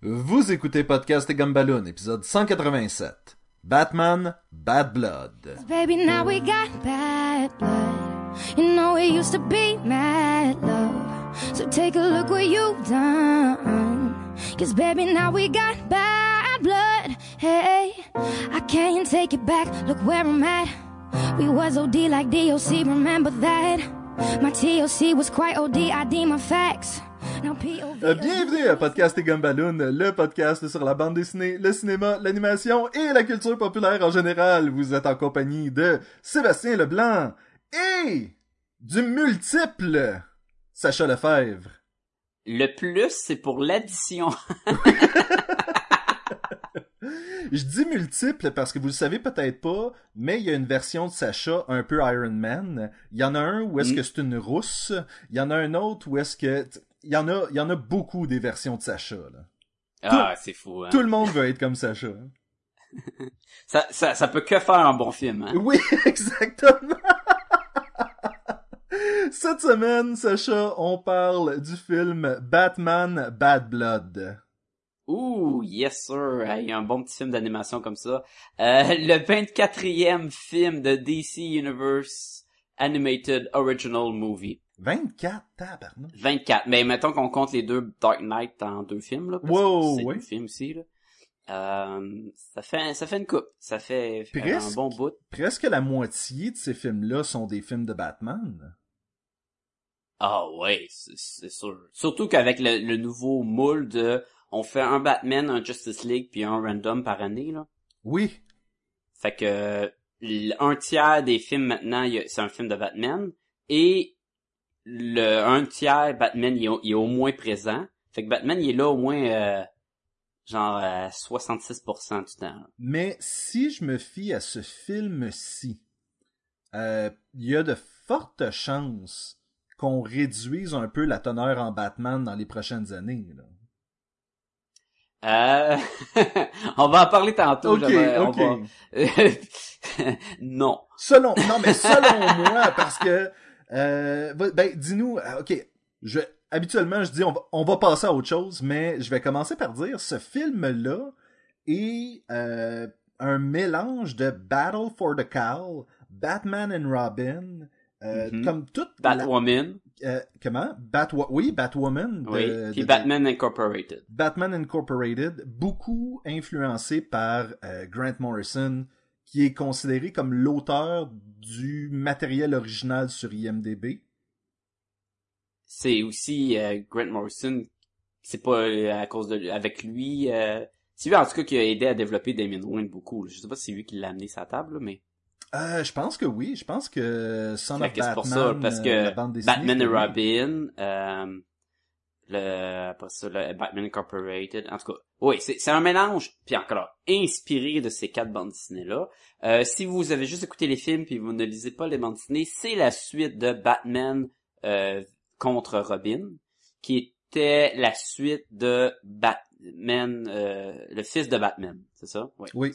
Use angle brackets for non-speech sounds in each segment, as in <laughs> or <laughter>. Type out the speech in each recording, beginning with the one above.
Vous écoutez Podcast et Gumballoon, épisode 187. Batman, Bad Blood. Baby, now we got bad blood. You know it used to be mad love. So take a look what you've done. Cause baby, now we got bad blood. Hey, I can't take it back. Look where I'm at. We was OD like DOC, remember that? My TOC was quite OD, I D my facts. Euh, Bienvenue à Podcast et Gumballoon, le podcast sur la bande dessinée, le cinéma, l'animation et la culture populaire en général. Vous êtes en compagnie de Sébastien Leblanc et du multiple Sacha Lefebvre. Le plus, c'est pour l'addition. Je dis multiple parce que vous le savez peut-être pas, mais il y a une version de Sacha un peu Iron Man. Il y en a un où est-ce Mm. que c'est une rousse. Il y en a un autre où est-ce que... Il y en a, il y en a beaucoup des versions de Sacha. Là. Ah, c'est fou. Hein? Tout le monde veut être comme Sacha. <laughs> Ça, ça, ça peut que faire un bon film. Hein? Oui, <laughs> exactement. Cette semaine, Sacha, on parle du film Batman Bad Blood. Ouh, yes sir. Hey, un bon petit film d'animation comme ça. Euh, le 24e film de DC Universe Animated Original Movie. 24, tabarnak. 24. Mais mettons qu'on compte les deux Dark Knight en deux films. Là, parce Wow, que c'est ouais. deux films aussi. Là. Euh, ça fait ça fait une coupe. Ça fait euh, un Presque. bon bout. Presque la moitié de ces films-là sont des films de Batman. Ah ouais, c'est sûr. Surtout qu'avec le, le nouveau moule de on fait un Batman, un Justice League puis un random par année là. Oui, Fait que un tiers des films maintenant, c'est un film de Batman et le un tiers Batman il est, au- il est au moins présent. Fait que Batman il est là au moins euh, genre à 66% du temps. mais si je me fie à ce film-ci, euh, il y a de fortes chances qu'on réduise un peu la teneur en Batman dans les prochaines années. Là. Euh, <laughs> on va en parler tantôt. Ok, ok. va- <laughs> non. Selon, non, mais selon <laughs> moi, parce que, euh, ben, dis-nous, euh, ok, je, habituellement, je dis, on va, on va passer à autre chose, mais je vais commencer par dire, ce film-là est, euh, un mélange de Battle for the Cowl, Batman and Robin, euh, Mhm. comme toute la- Batwoman, euh, comment? Oui, Batwoman. de- oui, puis de- Batman Incorporated. Batman Incorporated, beaucoup influencé par Grant Morrison, qui est considéré comme l'auteur du matériel original sur IMDb. C'est aussi euh, Grant Morrison. C'est pas euh, à cause de avec lui. Euh, c'est lui en tout cas qui a aidé à développer Damien Wayne beaucoup. là. Je sais pas si c'est lui qui l'a amené sa table, là, mais Euh, je pense que oui, je pense que Son of Batman, pour ça parce euh, que dessinée, Batman et. Robin, euh, le après ça le Batman Incorporated. En tout cas, oui, c'est c'est un mélange. Puis encore inspiré de ces quatre bandes dessinées là. Euh, si vous avez juste écouté les films puis vous ne lisez pas les bandes dessinées, c'est la suite de Batman euh, contre Robin, qui était la suite de Batman, euh, le fils de Batman, c'est ça? Oui. Oui.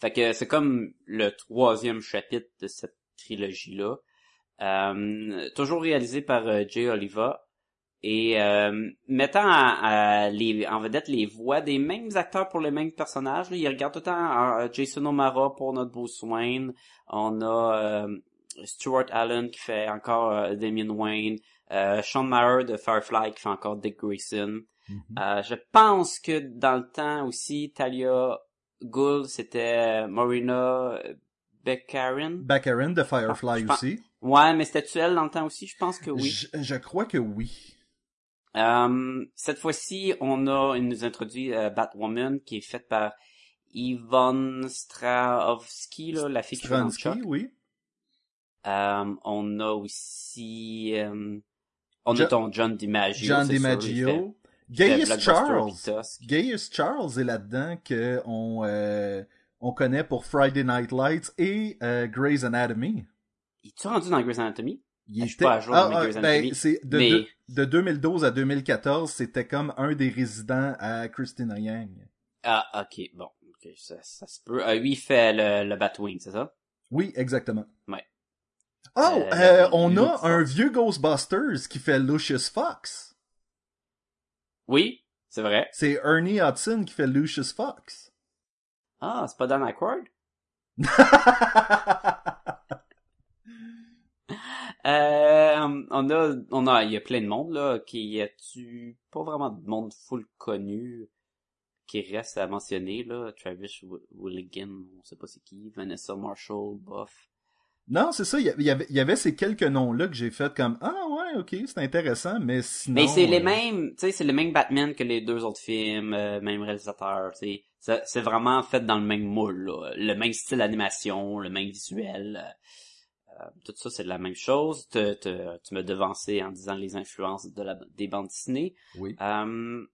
Fait que c'est comme le troisième chapitre de cette trilogie-là. Euh, toujours réalisé par euh, Jay Oliva et euh, mettant à- à les, en vedette les voix des mêmes acteurs pour les mêmes personnages. Là. Il regarde tout le temps euh, Jason O'Mara pour notre Bruce Wayne. On a euh, Stuart Allen qui fait encore euh, Damien Wayne. Euh, Sean Maher de Firefly qui fait encore Dick Grayson. Mhm. Euh, je pense que dans le temps aussi, Talia Gould, c'était Marina Beccarin. Baccarin de Firefly Ah, pense- aussi. Ouais, mais c'était elle dans le temps aussi? Je pense que oui. Je, je crois que oui. Euh, cette fois-ci, on a, il nous introduit euh, Batwoman qui est faite par Yvonne Strahovski, là, la fille qui joue oui. Euh, on a aussi, euh, on Jo- a ton John DiMaggio. John DiMaggio. Gaius Charles. Gaius Charles est là-dedans que on, euh, on connaît pour Friday Night Lights et euh, Grey's Anatomy. Il est rendu dans Grey's Anatomy? Il Ah, pas à jour ben, c'est de, mais- de, de 2012 à 2014, c'était comme un des résidents à Christina Yang. Ah, ok, bon. ça, ça se peut. Euh, lui, il fait le, le Batwing, c'est ça? Oui, exactement. Ouais. Oh, Euh, euh, on a un vieux Ghostbusters qui fait Lucius Fox. Oui, C'est vrai. C'est Ernie Hudson qui fait Lucius Fox. Ah, c'est pas Dan Aykroyd? <laughs> Euh, on a, on a, il y a plein de monde, là, qui y a-tu pas vraiment de monde full connu qui reste à mentionner, là? Travis Willigan, on sait pas c'est qui, Vanessa Marshall, Buff. Non, c'est ça, il y avait, il y avait ces quelques noms-là que j'ai fait comme, ah ouais, ok, c'est intéressant, mais sinon... Mais c'est les euh, mêmes, tu sais, c'est le même Batman que les deux autres films, euh, même réalisateur, tu sais. C'est- C'est vraiment fait dans le même moule, là. Le même style d'animation, le même visuel. Euh, tout ça, c'est la même chose. Te- te- tu me devançais en disant les influences de la, des bandes dessinées. Oui. Euh,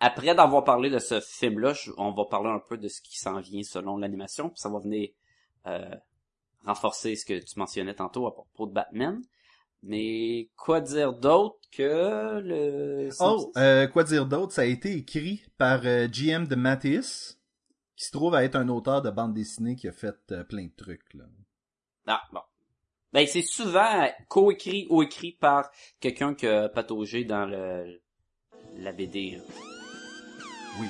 après d'avoir parlé de ce film-là, on va parler un peu de ce qui s'en vient selon l'animation, puis ça va venir euh, renforcer ce que tu mentionnais tantôt à propos de Batman. Mais quoi dire d'autre que le... Oh, euh, quoi dire d'autre? Ça a été écrit par euh, GM de Mattis, qui se trouve à être un auteur de bande dessinée qui a fait euh, plein de trucs. Là. Ah, bon. Ben, c'est souvent coécrit ou écrit par quelqu'un qui a pataugé dans le, la BD. là. Oui.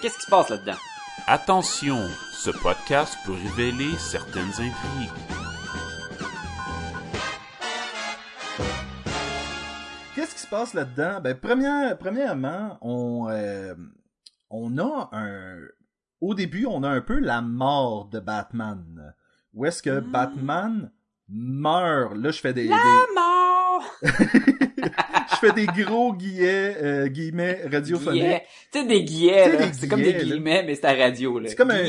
Qu'est-ce qui se passe là-dedans? Attention, ce podcast peut révéler certaines intrigues. Qu'est-ce qui se passe là-dedans? Ben, première, premièrement, on, euh, on a un... Au début, on a un peu la mort de Batman. Où est-ce que Batman meurt? Là, je fais des... des- mort! <laughs> je fais des gros guillets, euh, guillemets radiophoniques. Tu sais, des guillets, C'est comme des là. guillemets, mais c'est à radio, là. C'est comme un,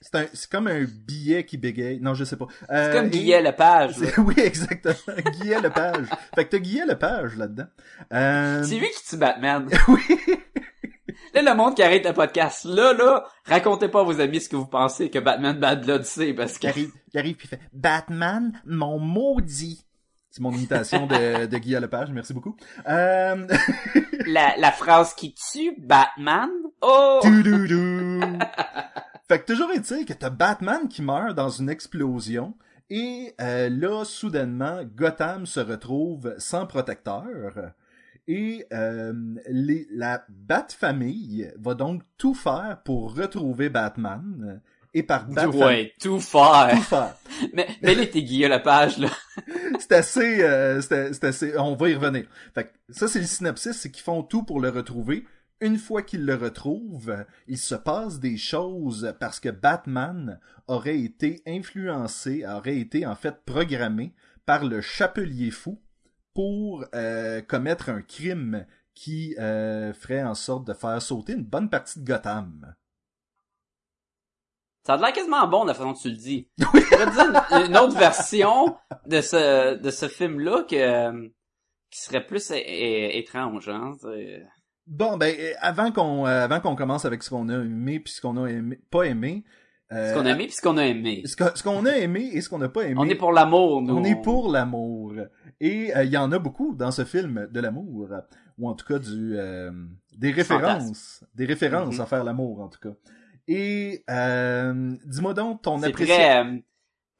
c'est un- c'est comme un billet qui bégaye. Non, je sais pas. C'est Euh, comme et- Guillet Lepage. C'est- <laughs> Oui, exactement. Guillet Lepage. Fait que t'as Guillet Lepage là-dedans. Euh, C'est lui qui tue Batman. <laughs> oui. Là, le monde qui arrête le podcast, là, là, racontez pas à vos amis ce que vous pensez que Batman Bad Blood c'est, parce Qui que... arrive, qui arrive puis il fait Batman, mon maudit. C'est mon imitation de, de Guillet Lepage. Merci beaucoup. Euh... <laughs> la, la phrase qui tue Batman, oh! Fait que toujours est-il que t'as Batman qui meurt dans une explosion et euh, là, soudainement, Gotham se retrouve sans protecteur et euh, les, la Bat-famille va donc tout faire pour retrouver Batman et par Bat-famille... Ouais, tout faire. Tout faire. <laughs> mais, mais là, t'es Guillaume <laughs> Lepage, là. c'est assez, euh, c'est c'est assez, on va y revenir. Fait que ça, c'est le synopsis, c'est qu'ils font tout pour le retrouver. Une fois qu'ils le retrouvent, il se passe des choses parce que Batman aurait été influencé, aurait été en fait programmé par le Chapelier Fou pour euh, commettre un crime qui euh, ferait en sorte de faire sauter une bonne partie de Gotham. Ça a l'air quasiment bon, la façon que tu le dis. <laughs> Te dire une, une autre version de ce, de ce film-là que, euh, qui serait plus étrange, hein. Bon, ben, avant qu'on euh, avant qu'on commence avec ce qu'on a aimé puis ce qu'on a aimé, pas aimé, euh, Ce qu'on a aimé puis ce qu'on a aimé. ce qu'on a aimé et ce qu'on n'a pas aimé. On est pour l'amour, nous. On est pour l'amour. Et euh, il y en a beaucoup dans ce film de l'amour, ou en tout cas du euh, des références, des références Mhm. à faire l'amour en tout cas. Et euh, dis-moi donc ton C'est appréciation.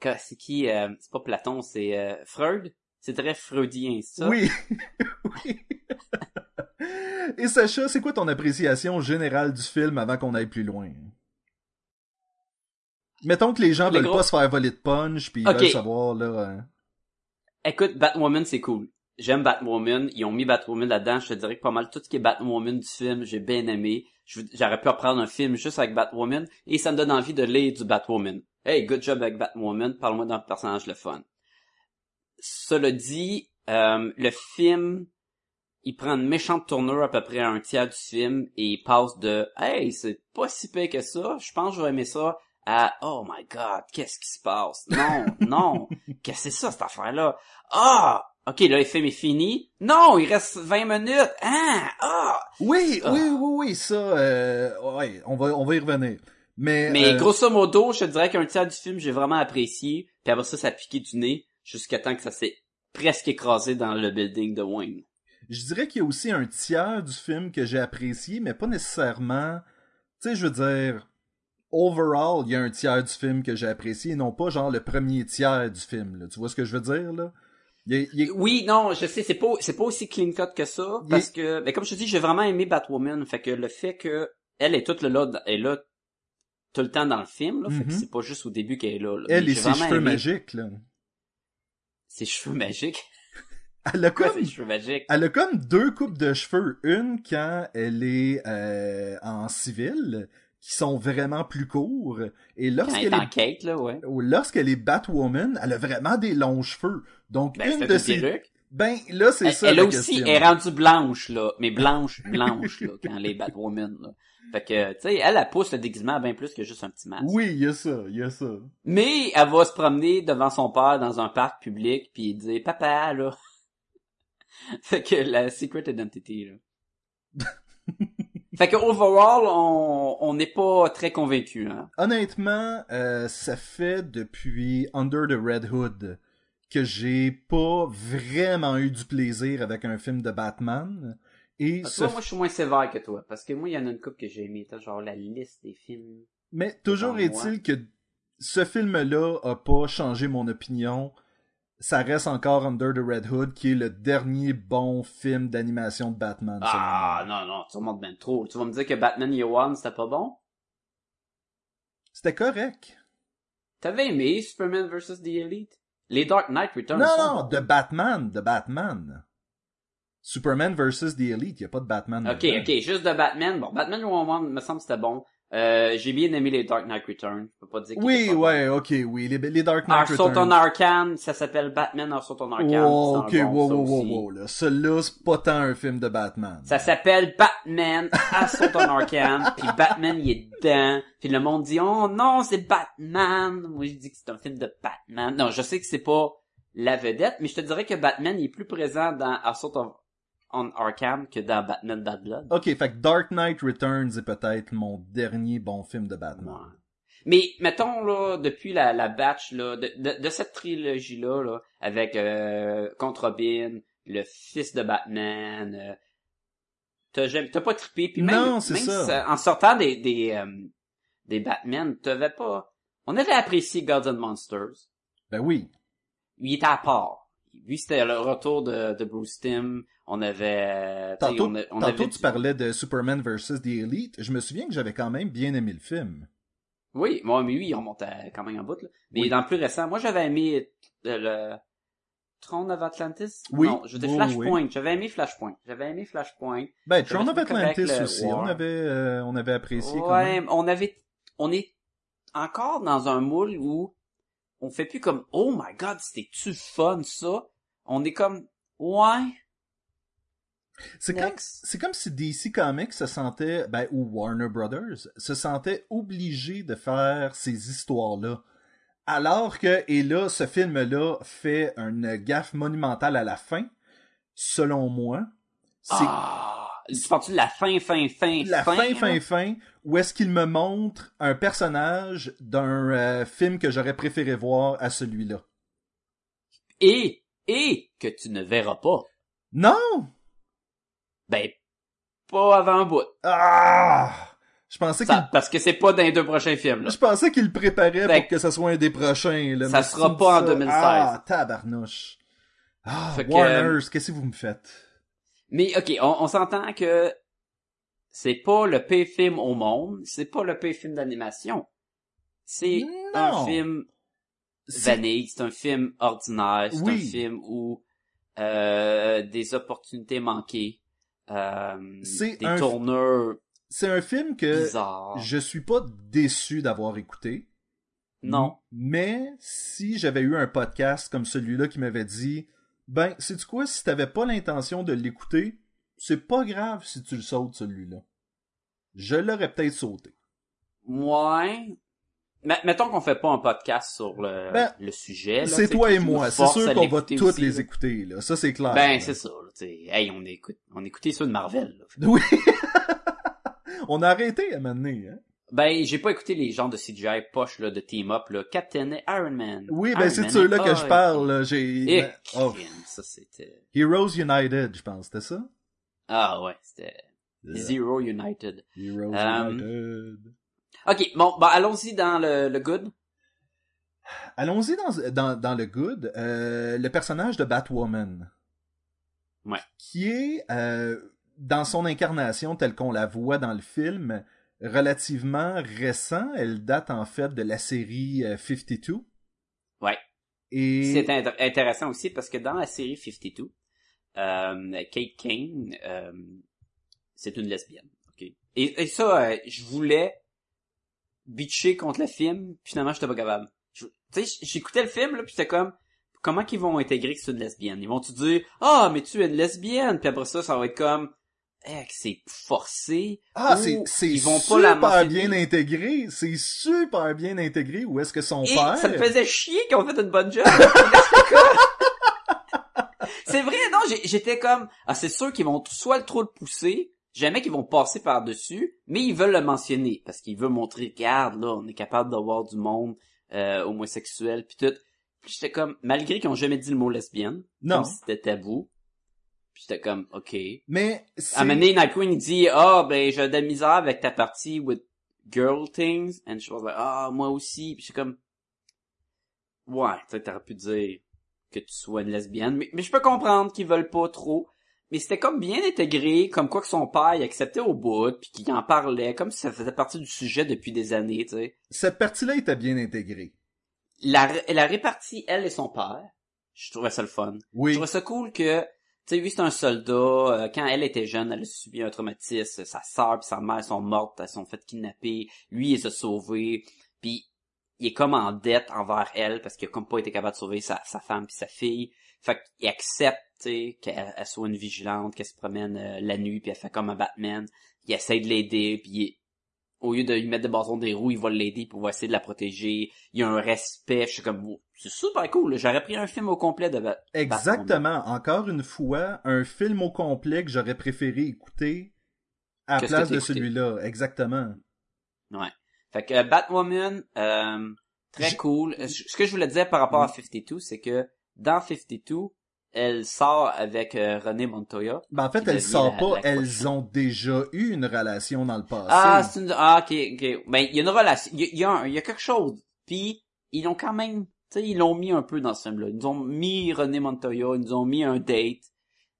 très, euh, c'est qui, euh, c'est pas Platon, c'est euh, Freud. C'est très freudien, ça? Oui, <laughs> oui. Et Sacha, c'est quoi ton appréciation générale du film avant qu'on aille plus loin? Mettons que les gens Les veulent gros- pas se faire voler de punch, puis ils veulent savoir là. hein. Écoute, Batwoman, c'est cool. J'aime Batwoman. Ils ont mis Batwoman là-dedans. Je te dirais que pas mal tout ce qui est Batwoman du film, j'ai bien aimé. J'aurais pu apprendre un film juste avec Batwoman et ça me donne envie de lire du Batwoman. Hey, good job avec Batwoman. Parle-moi d'un personnage le fun. Cela dit, euh, le film, il prend une méchante tournure à peu près à un tiers du film et il passe de Hey, c'est pas si pire que ça. Je pense que je vais aimer ça à Oh my god, qu'est-ce qui se passe? Non, <laughs> non. Qu'est-ce que c'est ça, cette affaire-là? Ah! Ok, là, le film est fini. Non, il reste 20 minutes. Ah! Ah! Oui, Ah. oui, oui, oui, ça, euh, ouais, on va, on va y revenir. Mais, Mais euh, grosso modo, je te dirais qu'un tiers du film, j'ai vraiment apprécié. Puis après ça, ça a piqué du nez jusqu'à temps que ça s'est presque écrasé dans le building de Wayne. je dirais qu'il y a aussi un tiers du film que j'ai apprécié, mais pas nécessairement. Tu sais, je veux dire, overall, il y a un tiers du film que j'ai apprécié, et non pas genre le premier tiers du film. Là. Tu vois ce que je veux dire là? Il est- il est- Oui, non, je sais, c'est pas, c'est pas aussi clean cut que ça, Il parce que, ben, comme je te dis, j'ai vraiment aimé Batwoman, fait que le fait que elle est toute là, est là tout le temps dans le film, là, fait que Mhm. c'est pas juste au début qu'elle est là. là. elle Mais et ses cheveux aimé magiques, là. Ses cheveux magiques? <laughs> Elle a comme, ses cheveux magiques? elle a comme deux coupes de cheveux. Une quand elle est euh, en civil, qui sont vraiment plus courts. Et est, quête, là, ouais. ou lorsqu'elle est Batwoman, elle a vraiment des longs cheveux. Donc, Ben, une de perruque. Ben, là, c'est Elle, ça elle la aussi question. est rendue blanche, là, mais blanche, blanche, là, quand elle est Batwoman, là. Fait que, tu sais, elle, elle pousse le déguisement bien plus que juste un petit masque. Oui, il y a ça, il y a ça. Mais elle va se promener devant son père dans un parc public puis dire papa là. fait que la secret identity là. <laughs> fait que overall on on n'est pas très convaincu hein. Honnêtement, euh, ça fait depuis Under the Red Hood que j'ai pas vraiment eu du plaisir avec un film de Batman. Et ce vois, moi je suis moins sévère que toi parce que moi il y en a une couple que j'ai aimé, genre la liste des films. Mais toujours est-il que ce film-là a pas changé mon opinion. Ça reste encore Under the Red Hood, qui est le dernier bon film d'animation de Batman. Ah non non, tu remontes bien trop. Tu vas me dire que Batman Year One c'était pas bon? C'était correct. T'avais aimé Superman vs The Elite? Les Dark Knight Returns non, sont non, de Batman, de Batman. Superman versus The Elite, y a pas de Batman. Ok, dedans. ok, juste de Batman. Bon, Batman Year One me semble que c'était bon. Euh, j'ai bien aimé les Dark Knight Returns. Je peux pas dire Oui, pas ouais, ok, oui, les, les Dark. Knight Returns. Arkham, ça s'appelle Batman Assault on Arkham. Oh, ok, bon, wow, wow, wow, wow, là. Celui-là, c'est pas tant un film de Batman. Ça s'appelle Batman Assault on Arkham, puis Batman il est dedans, puis le monde dit oh non c'est Batman. Moi je dis que c'est un film de Batman. Non, je sais que c'est pas la vedette, mais je te dirais que Batman il est plus présent dans Assault on, on Arkham que dans Batman Bad Blood. Ok, fait que Dark Knight Returns est peut-être mon dernier bon film de Batman. Ouais. Mais mettons là depuis la, la batch là de, de, de cette trilogie là, là avec euh, contre Robin, le fils de Batman, euh, t'as jamais t'as pas trippé puis même, Non, c'est même ça. si, en sortant des des euh, des Batman, t'avais pas on avait apprécié Gods and Monsters. Ben oui. Il était à part. Lui c'était le retour de, de Bruce Timm. On avait sais, Tantôt, on, a- on tantôt avait tu parlais de Superman versus The Elite. Je me souviens que j'avais quand même bien aimé le film. Oui, moi, mais oui, il remonte à- quand même en bout, là. Mais Oui. dans le plus récent, moi, j'avais aimé euh, le Throne of Atlantis. Oui. Non, je dis Flashpoint. J'avais aimé Flashpoint. J'avais aimé Flashpoint. Ben, Throne of Atlantis le aussi, War. on avait, euh, on avait apprécié quand Ouais, même. on avait, on est encore dans un moule où on fait plus comme, oh my god, c'était-tu fun, ça? On est comme, ouais, C'est comme, next. c'est comme si DC Comics se sentait, ben, ou Warner Brothers, se sentait obligé de faire ces histoires-là. Alors que, et là, ce film-là fait une gaffe monumentale à la fin, selon moi. C'est ah, tu de la fin, fin, fin, la fin, fin, fin, là? fin, où est-ce qu'il me montre un personnage d'un euh, film que j'aurais préféré voir à celui-là. Et, et, que tu ne verras pas. Non! Ben, pas avant un bout. Ah! Je pensais Ça- qu'il parce que c'est pas dans les deux prochains films, là. Je pensais qu'il le préparait Fait pour que ce soit un des prochains. Là, ça sera pas en dis 2016. Ah, tabarnouche. Ah, Fait Warners, qu'est-ce que vous me faites? Mais ok, on, on s'entend que c'est pas le pire film au monde, c'est pas le pire film d'animation. C'est un film vanille, c'est un film ordinaire, c'est Oui. un film où euh, des opportunités manquées, euh, des un- tourneurs C'est un film que je suis pas déçu d'avoir écouté. Non. Mais si j'avais eu un podcast comme celui-là qui m'avait dit, ben, sais-tu quoi, si t'avais pas l'intention de l'écouter, c'est pas grave si tu le sautes celui-là. Je l'aurais peut-être sauté. Ouais. Mettons qu'on fait pas un podcast sur le, Ben, le sujet. C'est toi et moi. C'est sûr qu'on va aussi, les écouter, là. Ça, c'est clair. Ben, c'est ça. Hey, on écoute, on écoutait ceux de Marvel, là. <laughs> Oui. On a arrêté à m'amener, hein. Ben, j'ai pas écouté les genres de CGI poche, là, de team-up, là. Captain et Iron Man. Oui, ben c'est de ceux-là que je parle. là. J'ai. Ben, oh, ça c'était... Heroes United, je pense, c'était ça? Ah ouais, c'était Yeah. Zero United. Heroes Um, United. Ok, bon, bah allons-y dans le, le good. Allons-y dans, dans, dans le good. Euh, le personnage de Batwoman. Ouais. Qui est, euh, dans son incarnation telle qu'on la voit dans le film, relativement récent. Elle date en fait de la série euh, 52. Ouais. Et... C'est int- intéressant aussi parce que dans la série 52, euh, Kate Kane, euh, c'est une lesbienne. ok? Et, et ça, euh, je voulais bitcher contre le film, puis finalement, j'étais pas capable. Tu sais, j'écoutais le film, là, puis j'étais comme, comment qu'ils vont intégrer que c'est une lesbienne? Ils vont-tu dire, ah, mais tu es une lesbienne? Puis après ça, ça va être comme, eh, c'est forcé. Ah, c'est, c'est super la bien intégré. C'est super bien intégré. Où est-ce que son Et père... ça me faisait chier qu'ils ont fait une bonne job. <laughs> C'est vrai, non, j'étais comme, ah, c'est sûr qu'ils vont soit trop le pousser, jamais qu'ils vont passer par-dessus, mais ils veulent le mentionner, parce qu'ils veulent montrer, regarde, là, on est capable d'avoir du monde, euh, homosexuel, puis tout. Puis j'étais comme, malgré qu'ils ont jamais dit le mot lesbienne, Non. comme si c'était tabou, puis j'étais comme, ok. Mais c'est... À un moment donné, dit, ah, ben, j'ai de la misère avec ta partie with girl things. And je was like, ah, moi aussi. Puis je suis comme, ouais, tu sais, t'aurais pu dire que tu sois une lesbienne. Mais, mais je peux comprendre qu'ils veulent pas trop. Mais c'était comme bien intégré, comme quoi que son père, il acceptait au bout, puis qu'il en parlait, comme si ça faisait partie du sujet depuis des années, tu sais. Cette partie-là était bien intégrée. La, elle a réparti, elle et son père. Je trouvais ça le fun. Je Oui. trouvais ça cool que, tu sais, lui, c'est un soldat. euh, quand elle était jeune, elle a subi un traumatisme. Sa sœur et sa mère sont mortes, elles sont faites kidnapper. Lui, il les a sauvés. Puis, il est comme en dette envers elle parce qu'il a comme pas été capable de sauver sa, sa femme puis sa fille. Fait qu'il accepte, tu qu'elle elle soit une vigilante, qu'elle se promène euh, la nuit puis elle fait comme un Batman. Il essaie de l'aider puis il- au lieu de lui mettre des bâtons des roues, il va l'aider pour essayer de la protéger. Il y a un respect. Je suis comme, oh, c'est super cool. J'aurais pris un film au complet de Bat- Exactement. Encore une fois, un film au complet que j'aurais préféré écouter à la place de celui-là. Exactement. Ouais. Fait que euh, Batwoman, euh, très cool. Ce que je voulais dire par rapport à 52, c'est que dans 52, elle sort avec euh, René Montoya. Ben, en fait, sortent la- pas. la elles ont déjà eu une relation dans le passé. Ah, c'est une... Ah, ok, ok. Ben, il y a une relation. Il y a, y a un- il y a quelque chose. Puis, ils l'ont quand même... Tu sais, ils l'ont mis un peu dans ce film-là. Ils nous ont mis René Montoya, ils nous ont mis un date.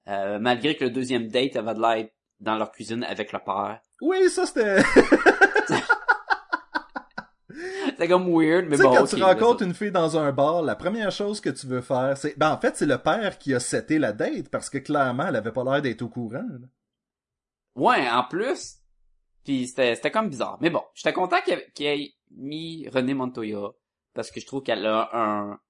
Euh, malgré que le deuxième date avait de l'air dans leur cuisine avec le père. Oui, ça c'était... <laughs> C'était comme weird, mais tu sais, bon, quand tu rencontres une fille dans un bar, la première chose que tu veux faire, c'est... Ben, en fait, c'est le père qui a seté la date, parce que clairement, elle avait pas l'air d'être au courant. là. Ouais, en plus. Puis c'était c'était comme bizarre. Mais bon, j'étais content qu'il ait, ait mis René Montoya parce que je trouve qu'elle a un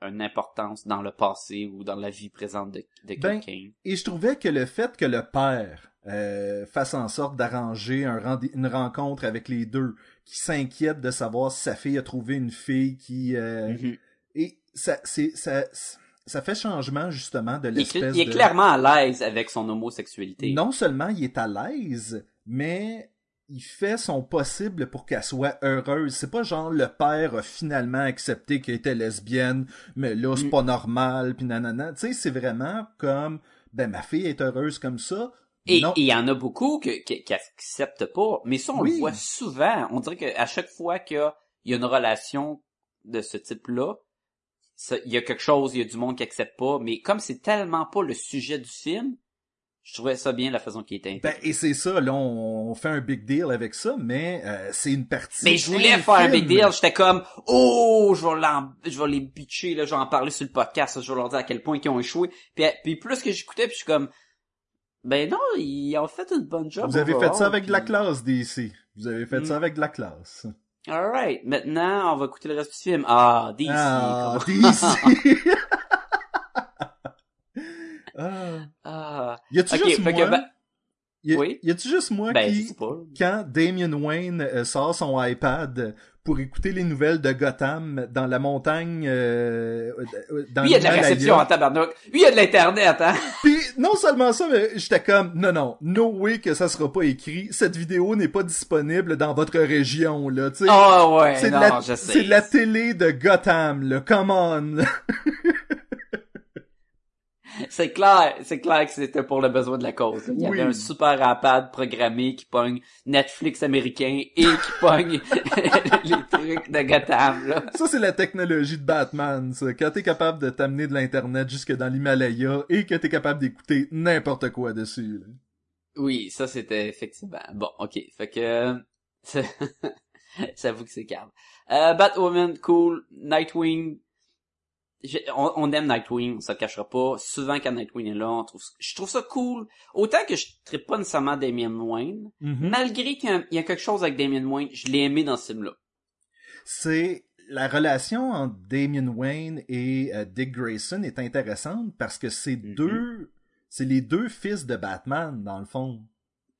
une importance dans le passé ou dans la vie présente de, de Ben, quelqu'un. Et je trouvais que le fait que le père euh, fasse en sorte d'arranger un une rencontre avec les deux, qui s'inquiète de savoir si sa fille a trouvé une fille qui... euh, Mhm. Et ça, c'est, ça, ça fait changement justement de l'espèce il est de... clairement à l'aise avec son homosexualité. Non seulement il est à l'aise, mais il fait son possible pour qu'elle soit heureuse. C'est pas genre le père a finalement accepté qu'elle était lesbienne, mais là c'est Mm. pas normal, puis nanana. Tu sais, c'est vraiment comme ben ma fille est heureuse comme ça. Et il y en a beaucoup que- que- qui acceptent pas, mais ça on Oui. le voit souvent. On dirait qu'à chaque fois qu'il y a, il y a une relation de ce type-là, il y a quelque chose, il y a du monde qui accepte pas, mais comme c'est tellement pas le sujet du film, je trouvais ça bien la façon qui était Ben, et c'est ça, là, on, on fait un big deal avec ça, mais euh, c'est une partie. mais je voulais faire un big deal, j'étais comme oh, je vais je vais les bitcher là, je vais en parler sur le podcast, je vais leur dire à quel point ils ont échoué. Puis, puis plus que j'écoutais, puis je suis comme ben non, ils ont fait une bonne job. Vous avez fait ça avec de la classe, DC. Vous avez fait ça avec de la classe. Alright, maintenant, on va écouter le reste du film. Ah, DC. Ah, DC! <laughs> ah. Ah. Y a-tu juste moi? Y a-tu juste moi Ben, qui, quand Damien Wayne euh, sort son iPad pour écouter les nouvelles de Gotham dans la montagne, euh, euh, dans Lui, il y a de la réception en tabarnak. Lui, il y a de l'internet, hein? <laughs> Puis non seulement ça, mais j'étais comme non non, no way que ça sera pas écrit. Cette vidéo n'est pas disponible dans votre région là, tu sais. Ah ouais, c'est de non, la je sais. c'est de la télé de Gotham là, come on. <laughs> c'est clair, c'est clair que c'était pour le besoin de la cause. Il y avait un super iPad programmé qui pogne Netflix américain et qui pogne <laughs> les trucs de Gotham, là. Ça, c'est la technologie de Batman, ça. Quand t'es capable de t'amener de l'Internet jusque dans l'Himalaya et que t'es capable d'écouter n'importe quoi dessus. là. Oui, ça c'était effectivement. Bon, ok. Fait que <laughs> j'avoue que c'est calme. Euh, Batwoman, cool. Nightwing. On, on aime Nightwing, on se le cachera pas. Souvent quand Nightwing est là, on trouve, je trouve ça cool. Autant que je ne pas nécessairement Damien Wayne, Mhm. malgré qu'il y, a- il y a quelque chose avec Damien Wayne, je l'ai aimé dans ce film-là. c'est la relation entre Damian Wayne et euh, Dick Grayson est intéressante parce que c'est Mhm. deux c'est les deux fils de Batman dans le fond.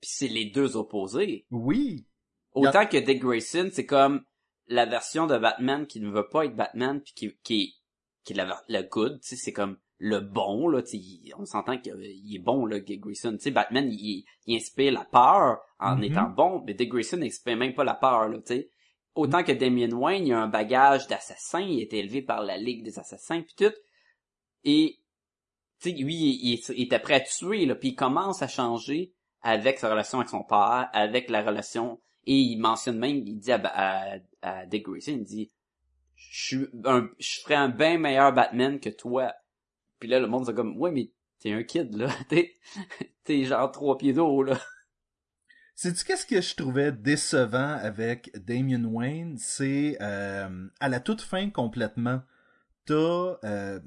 Puis c'est les deux opposés. Oui. Autant que Dick Grayson, c'est comme la version de Batman qui ne veut pas être Batman puis qui qui qui est la, good, tu sais, c'est comme le bon là, tu on s'entend qu'il il est bon là, Dick Grayson. Tu sais, Batman, il, il inspire la peur en Mhm. étant bon, mais Dick Grayson n'inspire même pas la peur là, tu sais. Autant que Damian Wayne, il a un bagage d'assassin, il a été élevé par la Ligue des assassins puis tout. Et tu sais, lui, il, il- il était prêt à tuer là, puis il commence à changer avec sa relation avec son père, avec la relation et il mentionne même, il dit à, à, à Dick Grayson, il dit, je suis un, je ferais un bien meilleur Batman que toi. Puis là, le monde c'est comme, ouais, mais t'es un kid, là. <laughs> T'es, t'es genre trois pieds d'eau, là. Sais-tu qu'est-ce que je trouvais décevant avec Damian Wayne? C'est euh, à la toute fin complètement, t'as euh,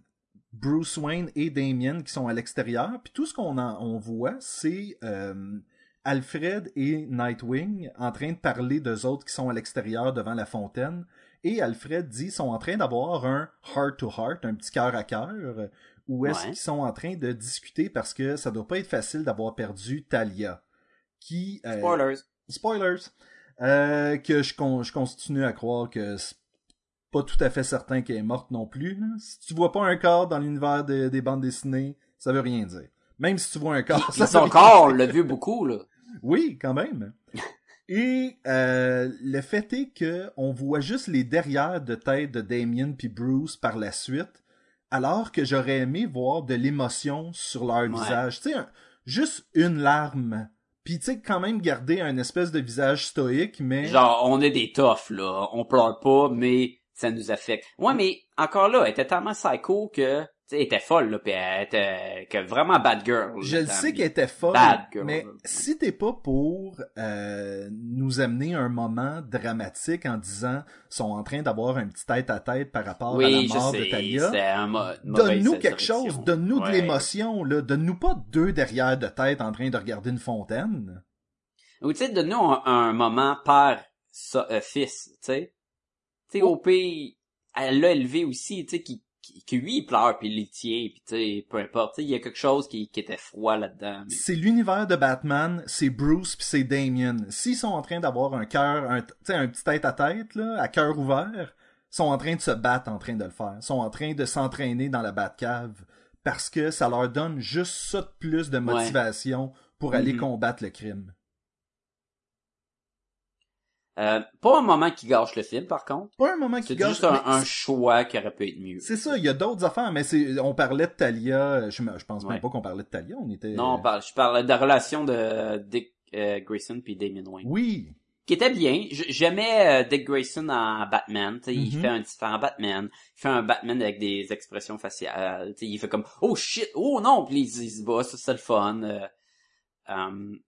Bruce Wayne et Damien qui sont à l'extérieur, puis tout ce qu'on en- on voit, c'est euh, Alfred et Nightwing en train de parler d'eux autres qui sont à l'extérieur devant la fontaine. Et Alfred dit qu'ils sont en train d'avoir un heart-to-heart, un petit cœur à cœur, où est-ce Ouais. qu'ils sont en train de discuter parce que ça doit pas être facile d'avoir perdu Talia. Qui, euh, Spoilers. spoilers, euh, que je, con- je continue à croire que c'est pas tout à fait certain qu'elle est morte non plus. là. Si tu vois pas un corps dans l'univers de- des bandes dessinées, ça veut rien dire. Même si tu vois un corps, ça veut son rien corps, on l'a vu beaucoup, là. oui, quand même. <laughs> Et euh, le fait est que on voit juste les derrières de tête de Damien puis Bruce par la suite, alors que j'aurais aimé voir de l'émotion sur leur visage. Tu sais, un- juste une larme. Puis tu sais, quand même garder un espèce de visage stoïque, mais... Genre, on est des toughs, là. On pleure pas, mais ça nous affecte. Ouais, mais encore là, elle était tellement psycho que, elle était folle, là, pis elle était, que vraiment bad girl. Je le sais qu'elle était folle, Bad girl. mais si t'es pas pour euh, nous amener un moment dramatique en disant sont en train d'avoir un petit tête-à-tête par rapport à la je mort de Talia, donne-nous quelque chose, donne-nous de l'émotion, là. Donne-nous pas deux derrière de tête en train de regarder une fontaine. Ou tu sais, donne-nous un, un moment père, ça, euh, fils, tu sais. Tu sais, au pays, elle l'a élevé aussi, tu sais, qui, qui, qui lui, il pleure, puis il les tient, puis tu sais, peu importe, il y a quelque chose qui, qui était froid là-dedans. mais- C'est l'univers de Batman, c'est Bruce puis c'est Damien. S'ils sont en train d'avoir un cœur, un, tu sais, un petit tête-à-tête, là, à cœur ouvert, sont en train de se battre en train de le faire. sont en train de s'entraîner dans la Batcave parce que ça leur donne juste ça de plus de motivation pour aller Mhm. combattre le crime. Euh, pas un moment qui gâche le film, par contre. Pas un moment qui C'est gâche, juste un, un c'est- choix qui aurait pu être mieux. C'est ça, il y a d'autres affaires, mais c'est, on parlait de Talia, je, je pense même Ouais. pas qu'on parlait de Talia, on était... Non, on parle, je parle de la relation de Dick euh, Grayson puis Damien Wayne. Oui, Qui était bien. J'aimais euh, Dick Grayson en Batman. Il Mhm. fait un différent Batman. Il fait un Batman avec des expressions faciales. Il fait comme « Oh shit! Oh non! » Puis il, se bat. Ça, c'est le fun. Euh, um,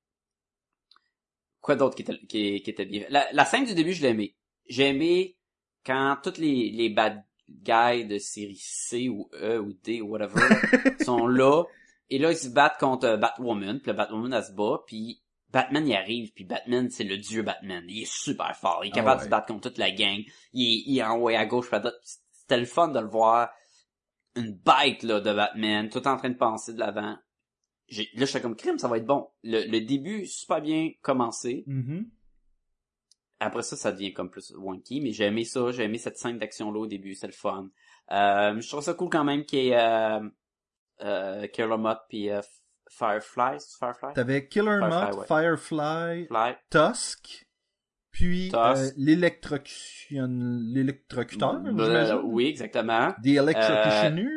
quoi d'autre qui était, qui, qui était bien? La, la scène du début, je l'ai aimé. J'ai aimé quand tous les, les bad guys de série C ou E ou D ou whatever <laughs> sont là. Et là, ils se battent contre euh, Batwoman. Puis le Batwoman, elle se bat. Puis Batman, il arrive. Puis Batman, c'est le dieu Batman. Il est super fort. Il est Ah capable de ouais. se battre contre toute la gang. Il est, il est en way à gauche, à droite. C'était le fun de le voir. Une bête, là, de Batman. Tout en train de penser de l'avant. J'ai- Là, j'étais comme crime, ça va être bon. Le, le début, super bien commencé. Mhm. Après ça, ça devient comme plus wonky, mais j'ai aimé ça, j'ai aimé cette scène d'action-là au début, c'est le fun. Euh, je trouve ça cool quand même qu'il y ait euh, euh, Killer Moth puis euh, Firefly, Firefly? T'avais Killer Firefly, Moth, ouais. Firefly, Fly. Tusk, puis euh, l'électrocution... l'électrocuteur, Euh, j'imagine? oui, exactement. The Electrocutioner?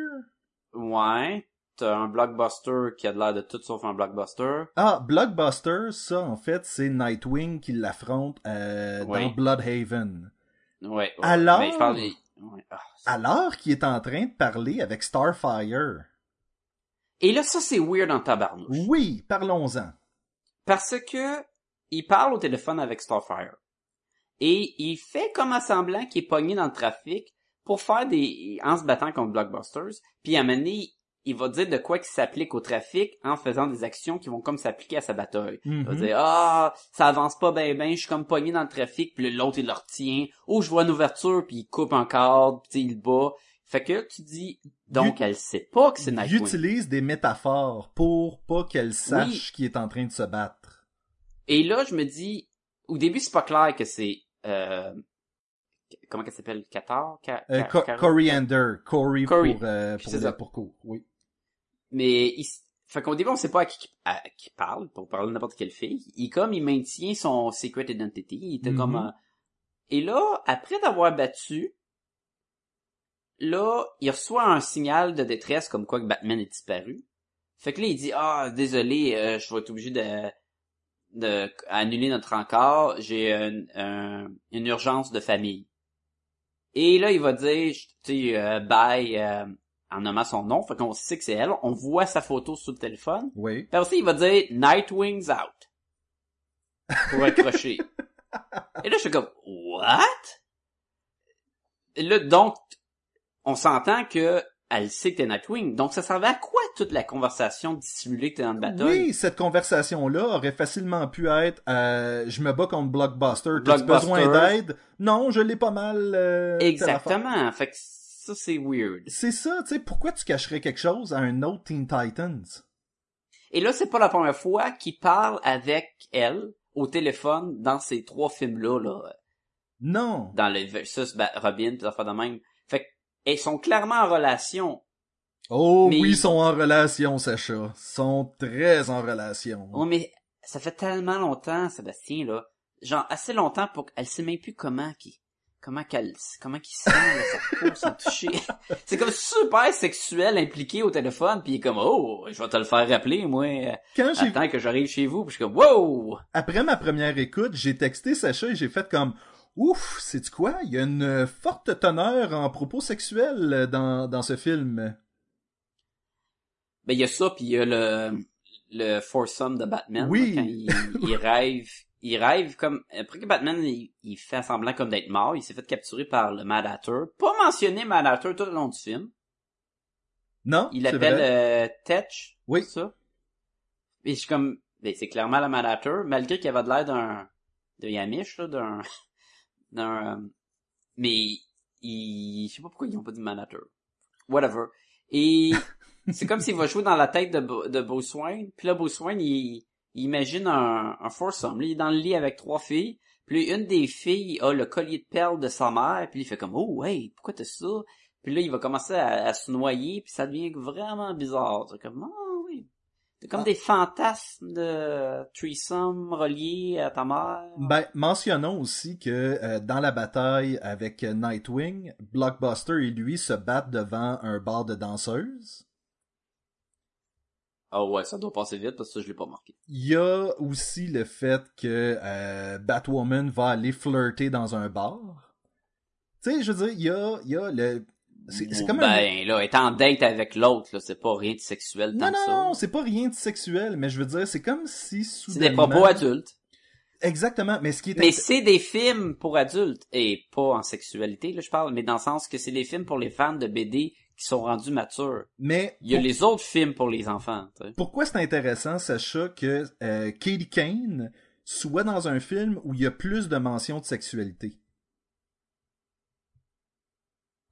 Ouais. T'as un blockbuster qui a de l'air de tout sauf un blockbuster. Ah, Blockbuster, ça, en fait, c'est Nightwing qui l'affronte euh, Oui. dans Bloodhaven. Ouais. ouais. Alors? Mais je parle des- ouais. Ah, Alors qu'il est en train de parler avec Starfire. Et là, ça, c'est weird en tabarnouche. Oui, parlons-en. Parce que il parle au téléphone avec Starfire. Et il fait comme à semblant qu'il est pogné dans le trafic pour faire des... en se battant contre Blockbusters. Puis à un donné, il va dire de quoi qu'il s'applique au trafic en faisant des actions qui vont comme s'appliquer à sa bataille. Il va Mhm. dire ah ça avance pas ben ben je suis comme pogné dans le trafic puis l'autre il le retient oh je vois une ouverture puis il coupe un cadre puis il bat. Fait que tu dis donc elle sait pas que c'est Il Nightwing utilise des métaphores pour pas qu'elle sache qu'il est en train de se battre. et là je me dis au début c'est pas clair que c'est euh, comment qu'elle s'appelle? Qatar Ca- Euh, Ca- Coriander, Cory pour, euh, pour, pour court, oui. Mais il fait qu'au début on sait pas à qui, à qui parle. Pour parler de n'importe quelle fille. Il comme il maintient son secret identity. Il était Mhm. comme euh, et là après d'avoir battu là il reçoit un signal de détresse comme quoi que Batman est disparu. Fait que là il dit ah désolé euh, je vais être obligé de de annuler notre encart j'ai un- un- une urgence de famille et là il va dire tu sais euh, bye euh, en nommant son nom, fait qu'on sait que c'est elle. On voit sa photo sur le téléphone. Oui. Puis aussi, il va dire Nightwing's out. Pour accrocher. <laughs> Et là, je suis comme, what? Et là, donc, on s'entend que elle sait que t'es Nightwing. Donc, ça servait à quoi toute la conversation dissimulée que t'es dans le bataille? Oui, cette conversation-là aurait facilement pu être euh, je me bats contre Blockbuster, t'as besoin d'aide? Non, je l'ai pas mal. euh. Exactement. Fait que ça, c'est weird. C'est ça, tu sais, pourquoi tu cacherais quelque chose à un autre Teen Titans? Et là, c'est pas la première fois qu'il parle avec elle au téléphone dans ces trois films-là, là. Non. dans le versus Robin pis affaires de même. Fait qu'elles sont clairement en relation. Oh Mais- oui, ils sont en relation, Sacha. Ils sont très en relation. Oh, mais ça fait tellement longtemps, Sébastien, là. Genre, assez longtemps pour qu'elle sait même plus comment qui, comment qu'elle, comment qu'il sent, là, sa peau, toucher. <laughs> C'est comme super sexuel impliqué au téléphone pis il est comme, oh, je vais te le faire rappeler, moi. Quand Attends que j'arrive chez vous pis je suis comme, wow! Après ma première écoute, j'ai texté Sacha et j'ai fait comme Ouf, c'est quoi? Il y a une forte teneur en propos sexuels dans, dans ce film. Ben, il y a ça pis il y a le, le foursome de Batman. Oui. là, quand il, il <laughs> rêve, il rêve comme, après que Batman, il, il fait semblant comme d'être mort, il s'est fait capturer par le Mad Hatter. Pas mentionné Mad Hatter tout le long du film. Non? Il vrai? euh, Tetch. Oui. c'est ça? Et je suis comme, ben, c'est clairement le Mad Hatter, malgré qu'il avait de l'air d'un, de Yamish, là, d'un, <laughs> d'un, euh, mais il, je sais pas pourquoi ils ont pas dit Mad Hatter. Whatever. Et <laughs> c'est comme s'il va jouer dans la tête de, de Bruce Wayne, puis là, Bruce Wayne, il, il imagine un, un foursome. Il est dans le lit avec trois filles, puis une des filles a le collier de perles de sa mère, puis il fait comme, oh, hey, pourquoi t'as ça? Puis là, il va commencer à, à se noyer, puis ça devient vraiment bizarre. C'est comme, ah oui. C'est comme Ah. des fantasmes de threesome reliés à ta mère. Ben, mentionnons aussi que euh, dans la bataille avec Nightwing, Blockbuster et lui se battent devant un bar de danseuses. Ah ouais, ça doit passer vite parce que ça, je l'ai pas marqué. Il y a aussi le fait que euh, Batwoman va aller flirter dans un bar. Tu sais, je veux dire, il y a, il y a le... C'est c'est comme un... ben, là, être en date avec l'autre, là, c'est pas rien de sexuel Non, tant non, ça. non, c'est pas rien de sexuel, mais je veux dire, c'est comme si C'est soudainement... des propos adultes. Exactement, mais ce qui est... Mais c'est des films pour adultes. Et pas en sexualité, là, je parle, mais dans le sens que c'est des films pour les fans de BD qui sont rendus matures. Mais Il y a pour- les autres films pour les enfants, pourquoi c'est intéressant, Sacha, que euh, Katie Kane soit dans un film où il y a plus de mentions de sexualité?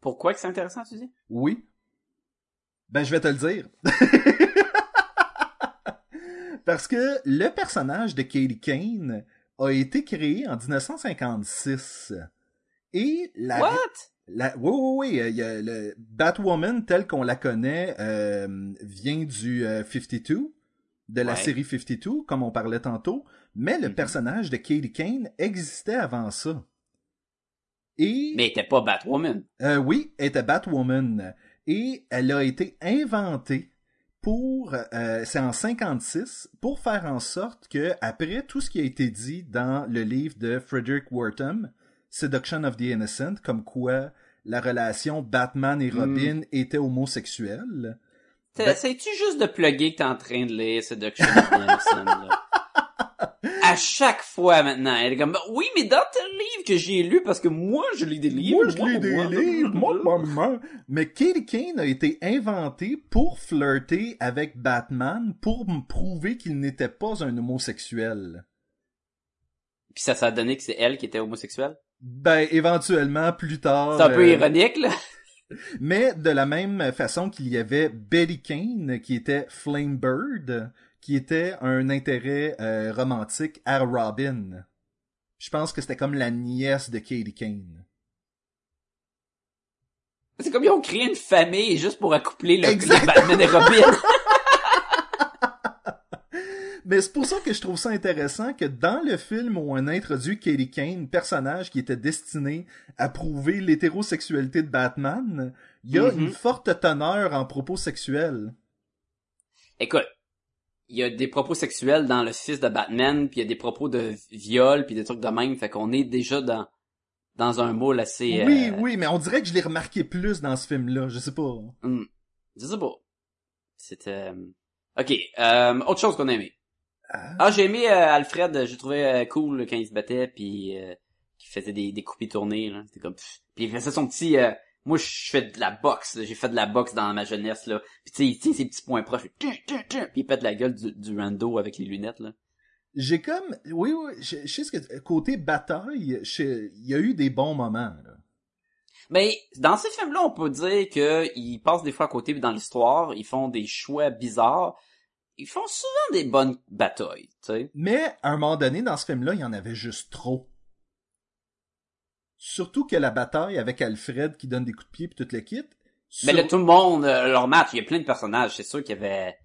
Pourquoi que c'est intéressant, tu dis? Oui. Ben, je vais te le dire. <laughs> Parce que le personnage de Katie Kane a été créé en 1956. Et la... What? La oui, oui, oui. euh, il y a le Batwoman, tel qu'on la connaît, euh, vient du euh, 52, de la Ouais. série 52, comme on parlait tantôt. Mais le Mhm. personnage de Katie Kane existait avant ça. Et... Mais t'es pas Batwoman. Euh, oui, elle était Batwoman. Et elle a été inventée pour, euh, c'est en 56, pour faire en sorte que, après tout ce qui a été dit dans le livre de Frederick Wortham, Seduction of the Innocent, comme quoi la relation Batman et Robin était homosexuelle. T'as- Ben- juste de plugger que t'es en train de lire Seduction of the Innocent, là? <laughs> À chaque fois maintenant, elle est comme, oui, mais dans tel livre que j'ai lu, parce que moi, je lis des livres. Moi, je lis des moi, livres, moi, moi, moi. Mais Katie Kane a été inventé pour flirter avec Batman, pour me prouver qu'il n'était pas un homosexuel. Puis ça, ça a donné que c'est elle qui était homosexuelle? Ben, éventuellement, plus tard. C'est un peu euh, ironique, là. <laughs> Mais de la même façon qu'il y avait Betty Kane, qui était Flamebird, qui était un intérêt euh, romantique à Robin. Je pense que c'était comme la nièce de Katie Kane. C'est comme ils ont créé une famille juste pour accoupler le, le Batman et Robin. <laughs> Mais c'est pour ça que je trouve ça intéressant que dans le film où on introduit Katie Kane, personnage qui était destiné à prouver l'hétérosexualité de Batman, il y a Mhm. une forte teneur en propos sexuels. Écoute, il y a des propos sexuels dans le fils de Batman, puis il y a des propos de viol, puis des trucs de même, fait qu'on est déjà dans dans un moule assez... Oui, euh, oui, mais on dirait que je l'ai remarqué plus dans ce film-là, je sais pas. hmm, je sais pas. C'était... euh, Ok, euh, autre chose qu'on a aimé. Ah. Ah, j'ai aimé euh, Alfred, j'ai trouvé euh, cool quand il se battait, puis euh, qu'il faisait des, des coupes tournées, là. C'était comme... pff. Puis il faisait son petit... euh, moi, je fais de la boxe, j'ai fait de la boxe dans ma jeunesse, là. Puis tu sais, il tient ses petits points proches, puis il pète la gueule du, du rando avec les lunettes, là. J'ai comme, oui, oui, je, je sais ce que, côté bataille, je- il y a eu des bons moments, là. Mais dans ces films-là, on peut dire qu'ils passent des fois à côté dans l'histoire, ils font des choix bizarres, ils font souvent des bonnes batailles, tu sais. Mais, à un moment donné, dans ce film-là, il y en avait juste trop. Surtout que la bataille avec Alfred qui donne des coups de pied puis tout le kit. Mais là, tout le monde, euh, leur match, il y a plein de personnages, c'est sûr qu'il y avait,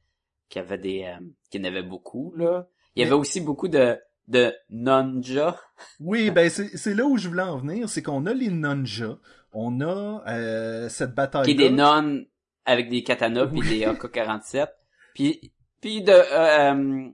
qu'il y avait des, euh, qu'il y en avait beaucoup, là. Il y avait aussi beaucoup de, de ninja. Oui, ben c'est c'est là où je voulais en venir, c'est qu'on a les ninjas, on a euh, cette bataille qui est des nonnes avec des katanas puis Oui. des AK-47. Puis, puis de euh, euh,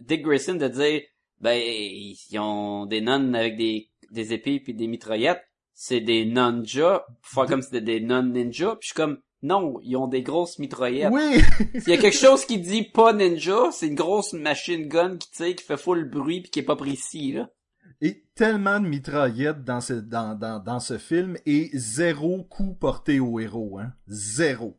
Dick Grayson de dire, ben, ils ont des nonnes avec des, des épées puis des mitraillettes. C'est des ninjas, pour faire comme si c'était des non-ninjas. Puis je suis comme, non, ils ont des grosses mitraillettes. Oui, S'il y a quelque chose qui dit pas ninja, c'est une grosse machine gun qui tire, qui fait full bruit puis qui est pas précis, là. et tellement de mitraillettes dans ce dans, dans, dans ce film et zéro coup porté au héros, hein. Zéro.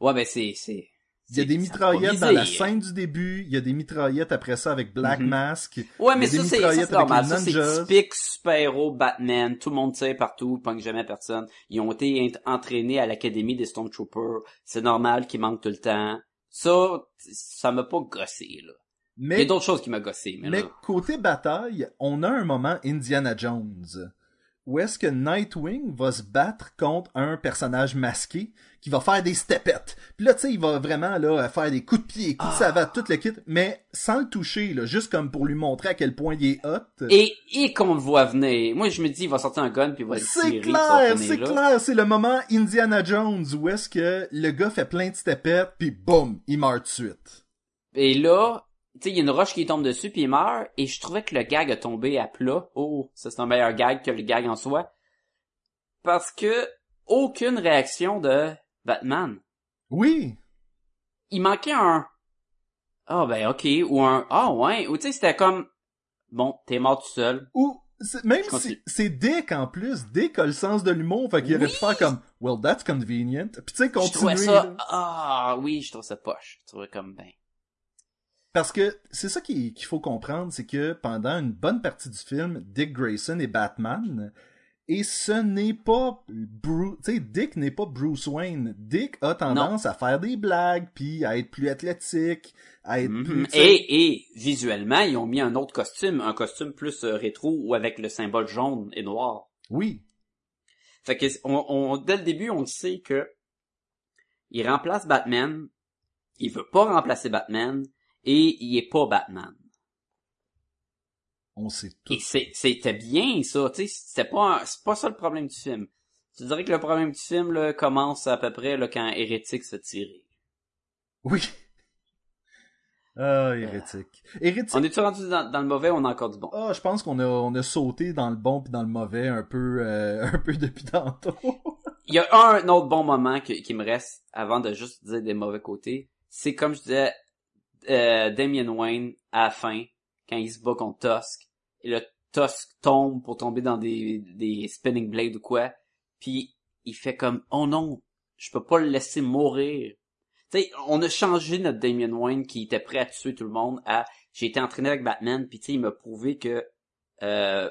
Ouais, ben c'est, c'est, Il y a des mitraillettes dans la scène du début, il y a des mitraillettes après ça avec Black Mhm. Mask. Ouais, mais ça, c'est, normal. Ça, c'est typique super-héros Batman. Tout le monde tire partout, pogne jamais personne. Ils ont été entraînés à l'académie des Stormtroopers. C'est normal qu'ils manquent tout le temps. Ça, ça m'a pas gossé, là. Il y Mais a d'autres choses qui m'a gossé, mais, Mais là. côté bataille, on a un moment Indiana Jones où est-ce que Nightwing va se battre contre un personnage masqué qui va faire des stepettes. Puis là, tu sais, il va vraiment là faire des coups de pied, coups de Ah. savate, tout le kit, mais sans le toucher, là, juste comme pour lui montrer à quel point il est hot. Et, et qu'on le voit venir. Moi, je me dis, il va sortir un gun puis il va le C'est clair, c'est clair, c'est le moment Indiana Jones où est-ce que le gars fait plein de stepettes, puis boum, il meurt de suite. Et là, sais, il y a une roche qui tombe dessus puis il meurt. Et je trouvais que le gag a tombé à plat. Oh, ça c'est un meilleur gag que le gag en soi. Parce que aucune réaction de Batman. Oui, Il manquait un ah ben ok ou un ah ouais ou tu sais c'était comme bon t'es mort tout seul. Ou même Je si c'est Dick en plus, Dick a le sens de l'humour, fait qu'il aurait pu faire comme Well that's convenient. Puis tu sais Je continuer. trouvais ça là. ah oui je trouvais ça poche. Je trouvais comme ben Parce que c'est ça qui- qu'il faut comprendre, c'est que pendant une bonne partie du film, Dick Grayson est Batman. Et ce n'est pas Bruce, tu sais, Dick n'est pas Bruce Wayne. Dick a tendance à faire des blagues, puis à être plus athlétique, à être plus, Mhm. sais- Et, et visuellement, ils ont mis un autre costume, un costume plus euh, rétro ou avec le symbole jaune et noir. oui, Fait que on, on- dès le début, on sait que il remplace Batman, il veut pas remplacer Batman et il est pas Batman. on sait tout. Et c'était bien ça, tu sais, c'était pas c'est pas ça le problème du film. Je dirais que le problème du film là, commence à peu près là, quand Hérétique se tirait. Oui. Ah, hérétique. Hérétique. On est-tu rendu dans, dans le mauvais ou on a encore du bon? Ah, je pense qu'on a, on a sauté dans le bon puis dans le mauvais un peu, euh, <laughs> un peu depuis tantôt. Il y a un autre bon moment que- qui me reste avant de juste dire des mauvais côtés. C'est comme je disais, euh, Damien Wayne, à la fin, quand il se bat contre Tusk, et le Tusk tombe pour tomber dans des, des spinning blades ou quoi, puis il fait comme, oh non, je peux pas le laisser mourir. Tu on a changé notre Damien Wayne qui était prêt à tuer tout le monde à, j'ai été entraîné avec Batman, puis tu il m'a prouvé que, euh,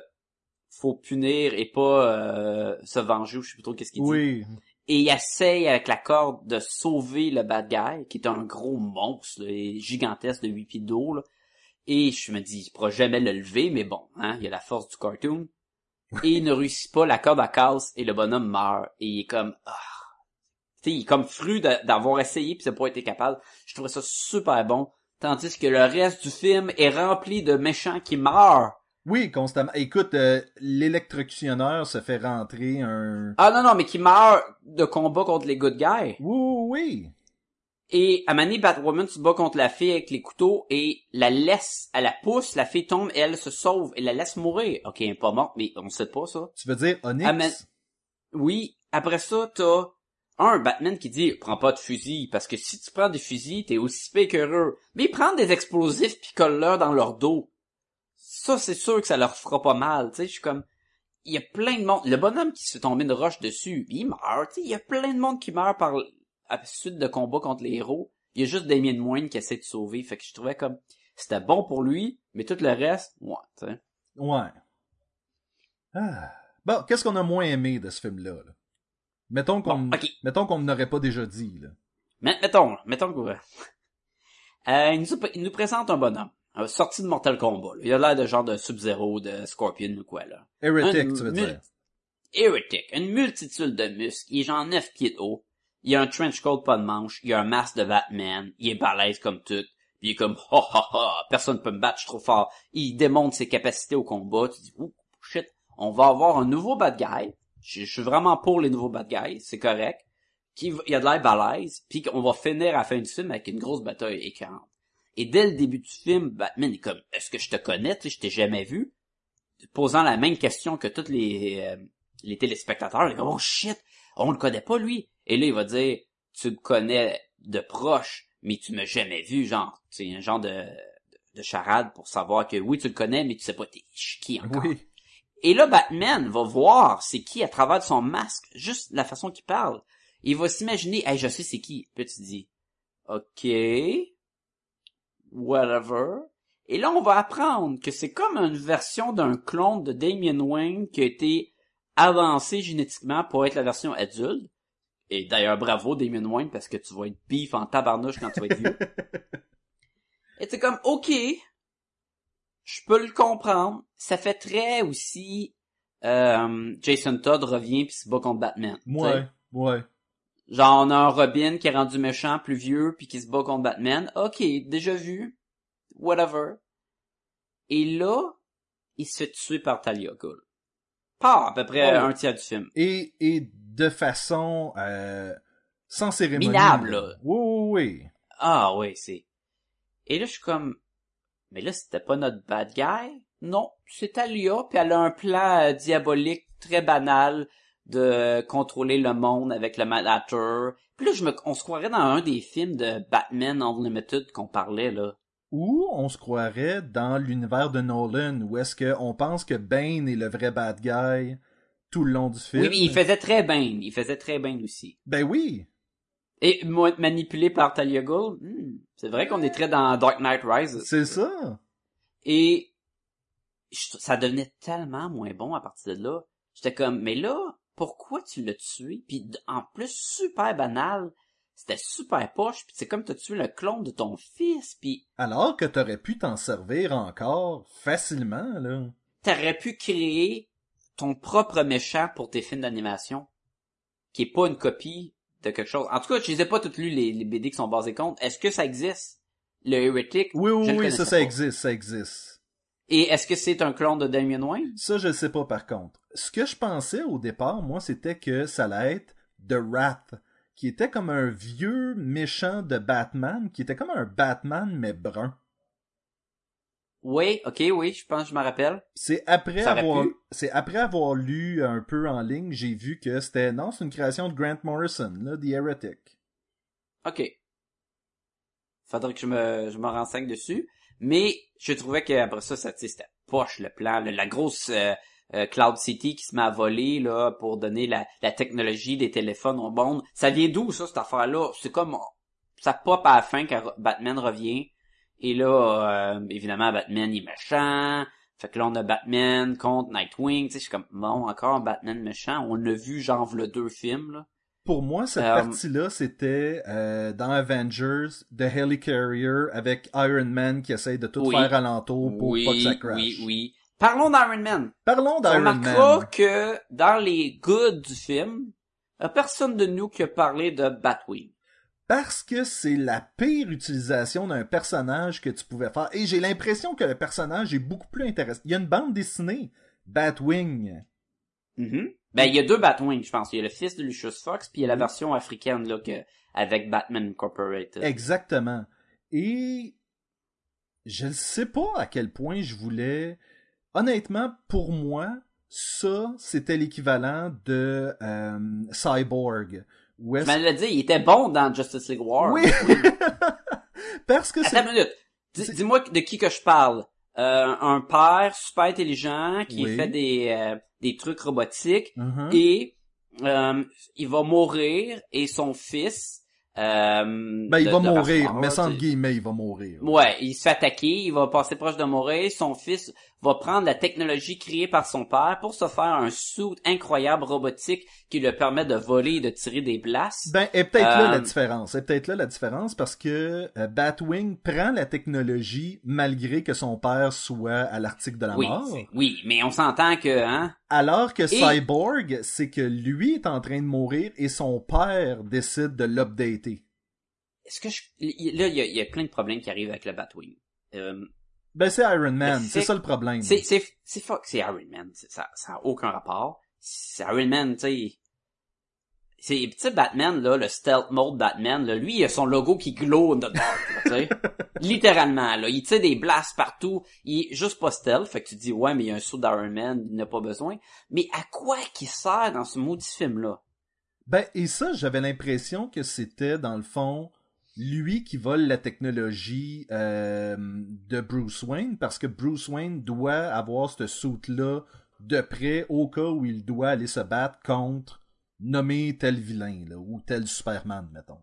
faut punir et pas euh, se venger ou je sais plus trop qu'est-ce qu'il dit. Et il essaye avec la corde de sauver le bad guy, qui est un gros monstre, là, gigantesque de 8 pieds d'eau, là. Et je me dis, il pourra jamais le lever, mais bon, hein, il y a la force du cartoon. <laughs> Et il ne réussit pas, la corde à casse, et le bonhomme meurt. Et il est comme, ah. Tu sais, il est comme fru d'avoir essayé puis de pas été capable. Je trouvais ça super bon. Tandis que le reste du film est rempli de méchants qui meurent. Oui, constamment. Écoute, euh, l'électrocutionneur se fait rentrer un... Ah non, non, mais qui meurent de combat contre les good guys. Oui, oui. Et à Mané, Batwoman se bat contre la fille avec les couteaux et la laisse, elle la pousse, la fille tombe et elle se sauve et la laisse mourir. Ok, elle est pas morte, mais on sait pas ça. Tu veux dire Onyx? Oui, après ça, t'as un Batman qui dit prends pas de fusil parce que si tu prends des fusils, t'es aussi pire qu'heureux. Mais ils prennent des explosifs puis collent-leur dans leur dos. Ça, c'est sûr que ça leur fera pas mal. Tu sais, je suis comme il y a plein de monde. Le bonhomme qui se fait tomber une roche dessus, il meurt. Tu sais, il y a plein de monde qui meurt par à la suite de combat contre les héros. Il y a juste Damien Wayne qui essaie de sauver. Fait que je trouvais comme c'était bon pour lui, mais tout le reste, ouais, tu sais. Ouais. Ah. Bon, qu'est-ce qu'on a moins aimé de ce film-là? là? Mettons qu'on Bon, ok. mettons qu'on n'aurait pas déjà dit. Là. Mais, mettons, mettons que... <laughs> Euh, il, nous, il nous présente un bonhomme, sorti de Mortal Kombat. là. Il a l'air de genre de Sub-Zero, de Scorpion ou quoi, là. Heretic, Un tu veux dire. Hérétique, une multitude de muscles, il est genre 9 pieds de haut, il a un trench coat pas de manche, il a un masque de Batman, il est balèze comme tout, puis il est comme <laughs> ha ha ha, personne peut me battre, je suis trop fort. Il démontre ses capacités au combat, tu dis ouh shit, on va avoir un nouveau bad guy. Je, je suis vraiment pour les nouveaux bad guys, c'est correct. Qui il a de l'air balèze, puis qu'on va finir à la fin du film avec une grosse bataille écœurante. Et dès le début du film, Batman est comme est-ce que je te connais, tu sais, je t'ai jamais vu, posant la même question que tous les euh, les téléspectateurs, ils oh shit, on le connaît pas lui. Et là, il va dire, tu me connais de proche, mais tu m'as jamais vu, genre, c'est un genre de, de charade pour savoir que oui, tu le connais, mais tu sais pas t'es qui encore. Oui. Et là, Batman va voir c'est qui à travers son masque, juste la façon qu'il parle. Il va s'imaginer, hey, je sais c'est qui. Puis tu dis, ok, whatever. Et là, on va apprendre que c'est comme une version d'un clone de Damien Wayne qui a été avancé génétiquement pour être la version adulte. Et d'ailleurs, bravo Damien Wayne parce que tu vas être bif en tabarnouche quand tu vas être vieux. <laughs> Et c'est comme, ok, je peux le comprendre. Ça fait très aussi, euh, Jason Todd revient puis se bat contre Batman. Ouais, ouais. Genre, on a un Robin qui est rendu méchant, plus vieux, puis qui se bat contre Batman. Ok, déjà vu. Whatever. Et là, il se fait tuer par Talia Ghul. Pas à peu près Oh. un tiers du film. Et, et de façon euh, sans cérémonie. Minable, là. Oui, oui, oui. Ah ouais, c'est... Et là, je suis comme... Mais là, c'était pas notre bad guy? Non, c'est Talia, puis elle a un plan euh, diabolique très banal de contrôler le monde avec le Manhattan. Puis là, je me... on se croirait dans un des films de Batman Unlimited qu'on parlait, là. Ou on se croirait dans l'univers de Nolan, où est-ce qu'on pense que Bane est le vrai bad guy tout le long du film. Oui, mais il faisait très bien. Il faisait très bien aussi. Ben oui. Et moi, manipulé par Talia Ghul, hmm, c'est vrai qu'on est très dans Dark Knight Rises. C'est ça. Et ça devenait tellement moins bon à partir de là. J'étais comme, mais là, pourquoi tu l'as tué? Puis en plus, super banal. C'était super poche. Puis c'est comme t'as tué le clone de ton fils. Puis Alors que t'aurais pu t'en servir encore facilement, là. t'aurais pu créer ton propre méchant pour tes films d'animation. Qui est pas une copie de quelque chose. En tout cas, je les ai pas toutes lues, les, les BD qui sont basés contre. Est-ce que ça existe? Le Heretic? Oui, oui, le oui, ça, ça existe, ça existe. Et est-ce que c'est un clone de Damien Wayne? Ça, je sais pas par contre. Ce que je pensais au départ, moi, c'était que ça allait être The Wrath, qui était comme un vieux méchant de Batman, qui était comme un Batman mais brun. Oui, ok, oui, je pense je me rappelle. C'est après Ça avoir, c'est après avoir lu un peu en ligne, j'ai vu que c'était, non, c'est une création de Grant Morrison, là, The Heretic. Ok. Faudrait que je me, je me renseigne dessus. Mais je trouvais qu'après ça, ça c'était poche le plan. la grosse euh, euh, Cloud City qui se met à voler là, pour donner la, la technologie des téléphones au monde. Ça vient d'où ça, cette affaire-là? C'est comme ça pop à la fin quand Batman revient. Et là, euh, évidemment, Batman il est méchant. Fait que là, on a Batman contre Nightwing. Tu sais, je suis comme, bon, encore Batman méchant. On a vu, genre, le deux films, là. Pour moi, cette Euh, partie-là, c'était euh, dans Avengers, The Helicarrier avec Iron Man qui essaye de tout Oui. faire alentour pour oui, pas que ça crash. oui, oui. Parlons d'Iron Man. Parlons On d'Iron remarquera Man. que dans les goods du film, y a personne de nous qui a parlé de Batwing. Parce que c'est la pire utilisation d'un personnage que tu pouvais faire. Et j'ai l'impression que le personnage est beaucoup plus intéressant. Il y a une bande dessinée, Batwing. Mhm. Ben, il y a deux Batwing, je pense. Il y a le fils de Lucius Fox, puis il y a la Mhm. version africaine, là, que, avec Batman Incorporated. Exactement. Et je ne sais pas à quel point je voulais. Honnêtement, pour moi, ça, c'était l'équivalent de euh, Cyborg. Où Je est-ce- m'allais dire, il était bon dans Justice League War. Oui! <laughs> Parce que c'est. Attends une minute. Dis-moi de qui que je parle. Euh, un père super intelligent qui Oui. fait des, euh, des trucs robotiques Mhm. et euh, il va mourir et son fils euh, Ben, il va mourir, mais sans tu guillemets, il va mourir. Ouais, il se fait attaquer, il va passer proche de mourir, son fils va prendre la technologie créée par son père pour se faire un suit incroyable robotique qui lui permet de voler et de tirer des blasts. Ben, et peut-être là Euh, la différence. C'est peut-être là la différence parce que euh, Batwing prend la technologie malgré que son père soit à l'article de la oui, mort. oui, mais on s'entend que hein, Alors que Et- Cyborg, c'est que lui est en train de mourir et son père décide de l'updater. est-ce que je là il y a, il y a plein de problèmes qui arrivent avec le Batwing. Euh, Ben, c'est Iron Man, Le c'est ça le problème. c'est c'est c'est fuck, c'est Iron Man, ça ça a aucun rapport. C'est Iron Man, tu sais. C'est petit Batman là, le stealth mode Batman là, lui il a son logo qui glow dark, là, tu sais. <laughs> Littéralement là, il tire des blasts partout, il est juste pas stealth, fait que tu dis ouais mais il y a un saut d'Iron Man, il n'a pas besoin. Mais à quoi qu'il sert dans ce maudit film là Ben, et ça, j'avais l'impression que c'était, dans le fond, lui qui vole la technologie euh, de Bruce Wayne, parce que Bruce Wayne doit avoir ce suit-là de près au cas où il doit aller se battre contre nommé tel vilain, là, ou tel Superman, mettons.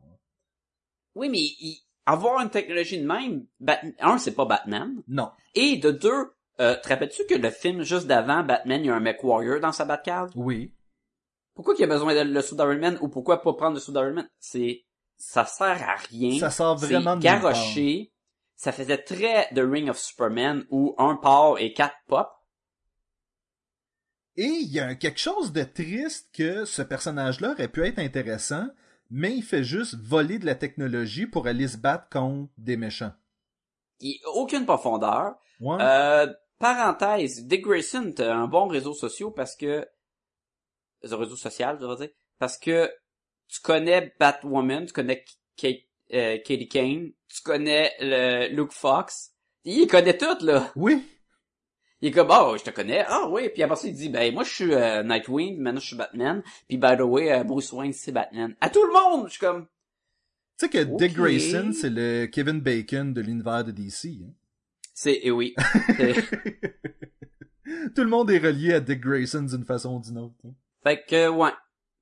Oui mais il- avoir une technologie de même, Bat- un c'est pas Batman. Non. Et de deux, euh, te rappelles-tu que le film juste d'avant, Batman, il y a un mech warrior dans sa Batcave? Oui. Pourquoi qu'il a besoin de le sous Man ou pourquoi pas prendre le sous Man? C'est, ça sert à rien. Ça sort vraiment de garoché. Ça faisait très The Ring of Superman où un part et quatre pop. Et il y a quelque chose de triste que ce personnage-là aurait pu être intéressant, mais il fait juste voler de la technologie pour aller se battre contre des méchants. Il aucune profondeur. Ouais. Euh, parenthèse, Dick Grayson, t'as un bon réseau social parce que, un réseau social, je veux dire, parce que tu connais Batwoman, tu connais Kate, euh, Katie Kane, tu connais le Luke Fox, il connaît tout, là. Oui. Il est comme, oh, je te connais. Ah oui. Puis après ça, il dit, ben, moi, je suis euh, Nightwing, maintenant, je suis Batman. Puis, by the way, euh, Bruce Wayne, c'est Batman. À tout le monde! Je suis comme, Tu sais que Dick. Grayson, c'est le Kevin Bacon de l'univers de DC. hein. c'est, et oui. <laughs> Tout le monde est relié à Dick Grayson d'une façon ou d'une autre. hein. fait que, ouais.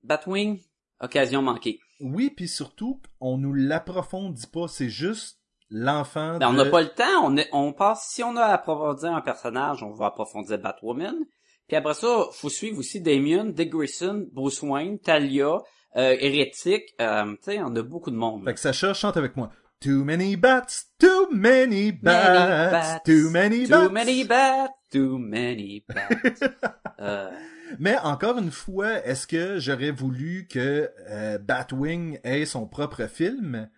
Batwing, occasion manquée. Oui, puis surtout, on nous l'approfondit pas. C'est juste l'enfant Ben, on n'a pas le temps, on, est, on passe, si on a à approfondir un personnage, on va approfondir Batwoman. Puis après ça, faut suivre aussi Damien, Dick Grayson, Bruce Wayne, Talia, euh, Hérétique, euh, tu sais, on a beaucoup de monde. Fait que Sacha chante avec moi. Too many bats, too many bats, bats, too many bats. Too many bats, too many bats. euh, Mais encore une fois, est-ce que j'aurais voulu que euh, Batwing ait son propre film?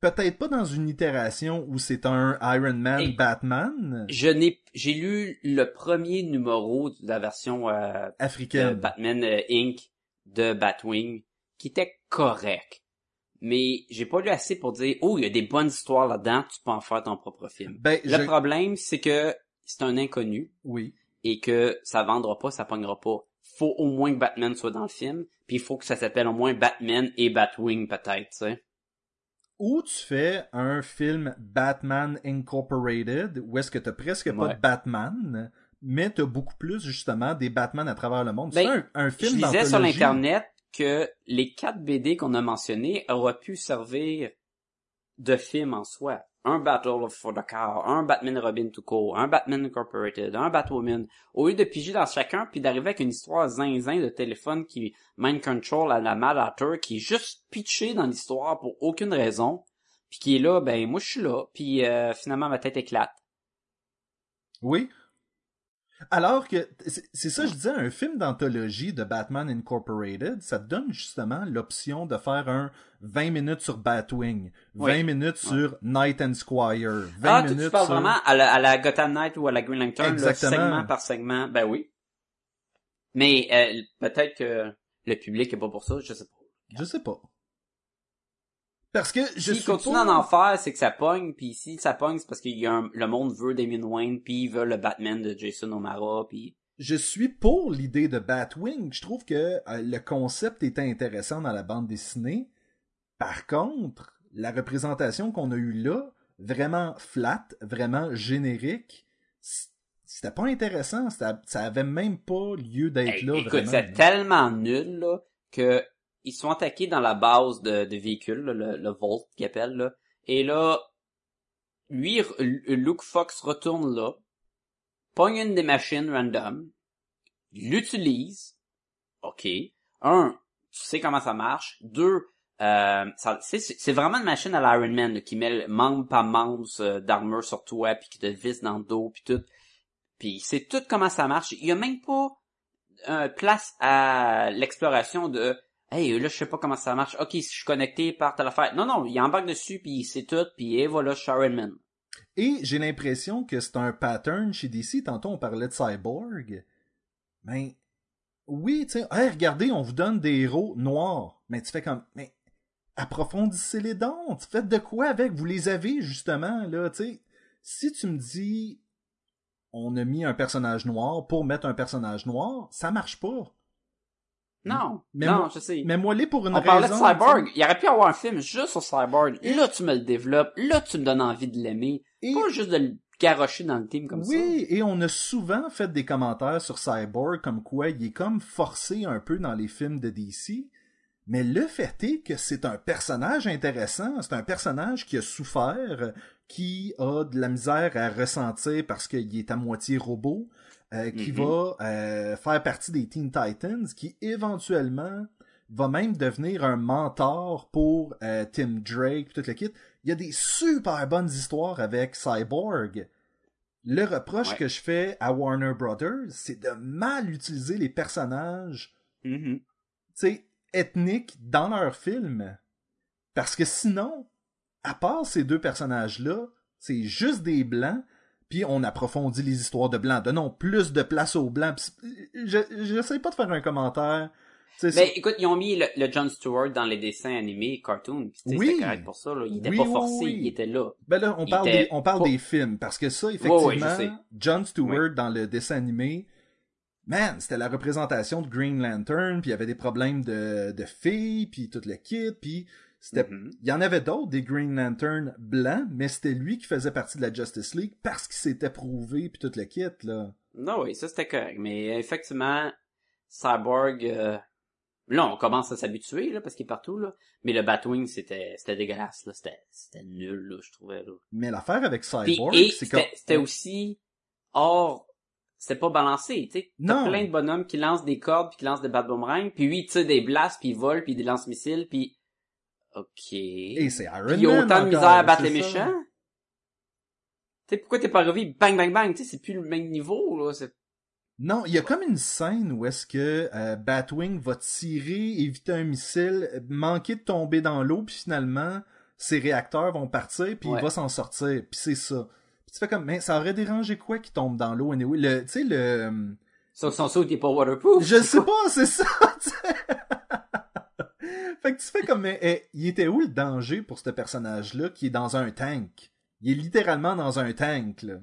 Peut-être pas dans une itération où c'est un Iron Man Hey. Batman je n'ai, j'ai lu le premier numéro de la version euh, de africaine. Batman euh, Inc. de Batwing, qui était correct. mais j'ai pas lu assez pour dire, oh, il y a des bonnes histoires là-dedans, tu peux en faire ton propre film. Ben, Le je- problème, c'est que c'est un inconnu Oui. et que ça vendra pas, ça pognera pas. Faut au moins que Batman soit dans le film, puis il faut que ça s'appelle au moins Batman et Batwing peut-être, tu sais. Ou tu fais un film Batman Incorporated, où est-ce que t'as presque pas Ouais. de Batman, mais t'as beaucoup plus, justement, des Batman à travers le monde. Ben, c'est un, un Je film lisais sur l'internet que les quatre BD qu'on a mentionnés auraient pu servir de film en soi. Un Battle of for the Car, un Batman Robin to Co, un Batman Incorporated, un Batwoman. Au lieu de piger dans chacun puis d'arriver avec une histoire zinzin de téléphone qui mind control à la Mad Hatter qui est juste pitché dans l'histoire pour aucune raison puis qui est là, ben moi je suis là puis euh, finalement ma tête éclate. Oui. Alors que, c'est c'est ça, je disais, un film d'anthologie de Batman Incorporated, ça te donne justement l'option de faire un 20 minutes sur Batwing, 20 Oui. minutes sur Night and Squire, 20 Ah, tu, minutes tu parles sur... vraiment à la, à la Gotham Knight ou à la Green Lantern, là, segment par segment. Ben oui. Mais euh, peut-être que le public est pas pour ça, je sais pas. Je sais pas. Parce que je suis continue pas- d'en faire, c'est que ça pogne, puis si ça pogne, c'est parce que le monde veut Damien Wayne, puis il veut le Batman de Jason O'Mara, puis je suis pour l'idée de Batwing. Je trouve que euh, le concept était intéressant dans la bande dessinée. Par contre, la représentation qu'on a eue là, vraiment flat, vraiment générique, c'était pas intéressant. Ça avait même pas lieu d'être Hey, là. écoute, c'est tellement nul là, que ils sont attaqués dans la base de, de véhicules, le, le Volt qu'ils appellent, là. Et là, lui, Luke Fox retourne là, pogne une des machines random, l'utilise, ok. Un, tu sais comment ça marche. Deux, euh, c'est c'est vraiment une machine à l'Iron Man là, qui met membre par membre euh, d'armure sur toi, puis qui te visse dans le dos, puis tout. Puis sait tout comment ça marche. Il y a même pas euh, place à l'exploration de Hey, là, je sais pas comment ça marche. Ok, si je suis connecté par telle affaire. Non, non, il embarque dessus, puis sait tout, puis et voilà, Man. Et j'ai l'impression que c'est un pattern chez DC. Tantôt, on parlait de Cyborg. Ben, oui, tu sais, hey, regardez, on vous donne des héros noirs. Mais tu fais comme, mais approfondissez les dons. Faites de quoi avec? Vous les avez, justement, là, tu sais. Si tu me dis, on a mis un personnage noir pour mettre un personnage noir, ça marche pas. Non, Mais non, moi- je sais. Mais moi, les pour une On parlait de raison. Cyborg. tu sais. Il aurait pu y avoir un film juste sur Cyborg. Là, tu me le développes. Là, tu me donnes envie de l'aimer. Et- Pas juste de le garocher dans le team comme ça. Oui, et on a souvent fait des commentaires sur Cyborg comme quoi il est comme forcé un peu dans les films de DC. Mais le fait est que c'est un personnage intéressant, c'est un personnage qui a souffert, qui a de la misère à ressentir parce qu'il est à moitié robot, euh, qui Mhm. va euh, faire partie des Teen Titans, qui éventuellement va même devenir un mentor pour euh, Tim Drake, tout le kit. Il y a des super bonnes histoires avec Cyborg. Le reproche Ouais. que je fais à Warner Brothers, c'est de mal utiliser les personnages tu sais, ethniques dans leurs films. Parce que sinon, à part ces deux personnages-là, c'est juste des blancs, puis on approfondit les histoires de blancs. Donnons plus de place aux blancs. Je j'essaie pas de faire un commentaire. Ben, écoute, ils ont mis le, le John Stewart dans les dessins animés, cartoon. Sais, Oui. c'était correct pour ça, là. Il était Oui, pas forcé, oui. il était là. Ben là, on Il parle, était des, on parle des films, parce que ça, effectivement. John Stewart dans le dessin animé, man, c'était la représentation de Green Lantern, puis il y avait des problèmes de, de filles, puis tout le kit, puis c'était, Mhm. il y en avait d'autres, des Green Lantern blancs, mais c'était lui qui faisait partie de la Justice League parce qu'il s'était prouvé, puis tout le kit, là. Non, oui, ça c'était correct. Mais effectivement, Cyborg, euh, là, on commence à s'habituer, là, parce qu'il est partout, là. Mais le Batwing, c'était, c'était dégueulasse, là. C'était, c'était nul, là, je trouvais, là. Mais l'affaire avec Cyborg, c'est que... c'était aussi hors, c'était pas balancé, tu sais. T'as Non. plein de bonhommes qui lancent des cordes puis qui lancent des bat boomerangs, puis lui, il tire des blasts, puis il vole, puis il lance missiles, puis OK. Et c'est Iron Puis il y a Man autant de misère à battre les méchants. Tu sais, pourquoi t'es pas revu? Bang bang bang, tu sais, c'est plus le même niveau, là. Non, il y a comme une scène où est-ce que euh, Batwing va tirer, éviter un missile, manquer de tomber dans l'eau, puis finalement, ses réacteurs vont partir, puis Ouais. il va s'en sortir, puis c'est ça. Puis tu fais comme, mais ça aurait dérangé quoi qu'il tombe dans l'eau, anyway? Le, tu sais, le... Son, son saut, il est pas waterproof. Je sais pas, c'est ça. <laughs> fait que tu fais comme, mais, eh, il était où le danger pour ce personnage-là qui est dans un tank? Il est littéralement dans un tank, là.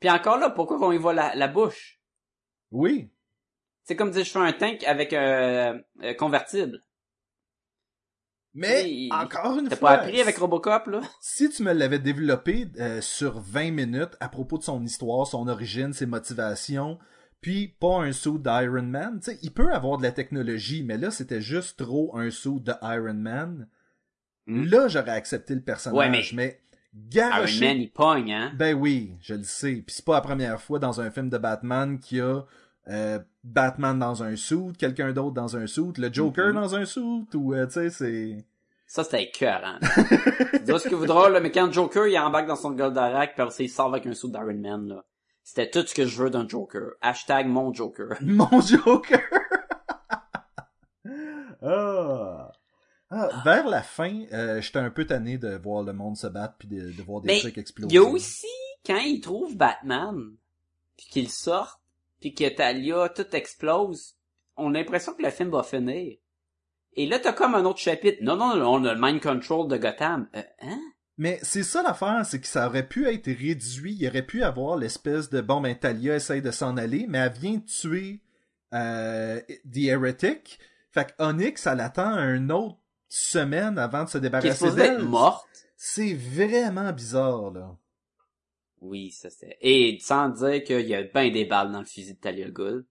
Puis encore là, pourquoi qu'on y voit la, la bouche? Oui. C'est comme dire je fais un tank avec un euh, convertible. Mais, Oui, encore une T'as fois. pas appris avec Robocop, là? Si tu me l'avais développé euh, sur 20 minutes à propos de son histoire, son origine, ses motivations, puis pas un saut d'Iron Man, tu sais, il peut avoir de la technologie, mais là, c'était juste trop un saut de Iron Man. Hmm. Là, j'aurais accepté le personnage, Ouais, mais- mais Iron. Man, il pogne, hein? Ben oui, je le sais. Puis c'est pas la première fois dans un film de Batman qu'il y a euh, Batman dans un suit, quelqu'un d'autre dans un suit, le Joker Mhm. dans un suit, ou euh, tu sais, c'est... Ça, c'était écœurant. Dis ce que vous voudra, là, mais quand Joker, il embarque dans son Goldarak, puis il sort avec un saut d'Iron Man, là. C'était tout ce que je veux d'un Joker. Hashtag mon Joker. <laughs> Mon Joker! <laughs> ah. Ah, vers la fin, euh, j'étais un peu tanné de voir le monde se battre puis de, de voir des trucs exploser. Il y a aussi, quand il trouve Batman, puis qu'il sort, puis que Talia, tout explose, on a l'impression que le film va finir. Et là, t'as comme un autre chapitre. Non, non, non, on a le mind control de Gotham. Euh, hein? Mais c'est ça l'affaire, c'est que ça aurait pu être réduit. Il aurait pu avoir l'espèce de bon, ben Talia essaye de s'en aller, mais elle vient tuer euh, The Heretic. Fait que Onyx, elle attend une autre semaine avant de se débarrasser d'elle. morte. C'est vraiment bizarre, là. Oui, ça c'est. Et sans dire qu'il y a ben des balles dans le fusil de Talia Ghul.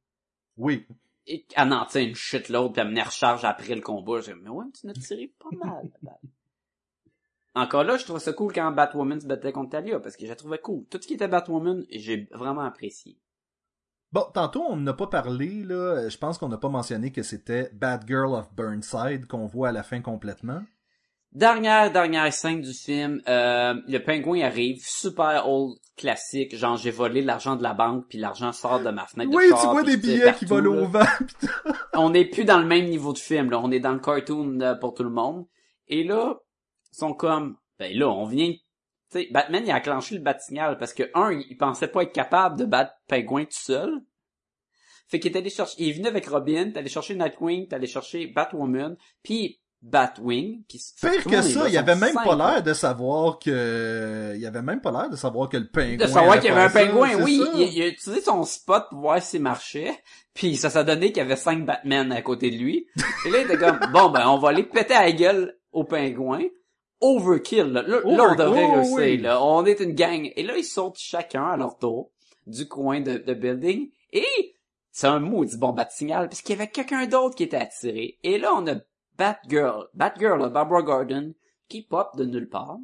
Oui. Et qu'elle en tient une shitload, puis elle me recharge après le combat. J'ai mais ouais, tu n'as tiré pas mal, la balle. Encore là, je trouve ça cool quand Batwoman se battait contre Talia, parce que je la trouvais cool. Tout ce qui était Batwoman, j'ai vraiment apprécié. Bon, tantôt, on n'a pas parlé, là. Je pense qu'on n'a pas mentionné que c'était Bad Girl of Burnside qu'on voit à la fin complètement. Dernière, dernière scène du film, euh, le pingouin arrive, super old classique, genre j'ai volé l'argent de la banque, puis l'argent sort de ma fenêtre de Oui, char, tu vois des billets qui volent au vent. on n'est plus dans le même niveau de film, là. On est dans le cartoon euh, pour tout le monde. Et là, sont comme, ben là, on vient, tu sais, Batman, il a enclenché le bat-signal parce que, un, il pensait pas être capable de battre Pingouin tout seul. Fait qu'il est allé chercher, il est venu avec Robin, t'es allé chercher Nightwing, t'es allé chercher Batwoman, puis Batwing, qui se- Pire que ça, il avait même pas l'air de savoir que... Il avait même pas l'air de savoir que le pingouin... De savoir qu'il y avait un pingouin, oui. il a utilisé son spot pour voir s'il marchait. Puis ça s'est donné qu'il y avait cinq Batman à côté de lui. Et là, il était comme, <laughs> bon, ben, on va aller péter à la gueule au pingouin. Overkill, là. Là, là, on devrait oh, réussir, oui. là. On est une gang. Et là, ils sautent chacun à leur tour du coin de, de building. Et c'est un maudit bon bat signal parce qu'il y avait quelqu'un d'autre qui était attiré. Et là, on a Batgirl. Batgirl, Barbara Gordon, qui pop de nulle part.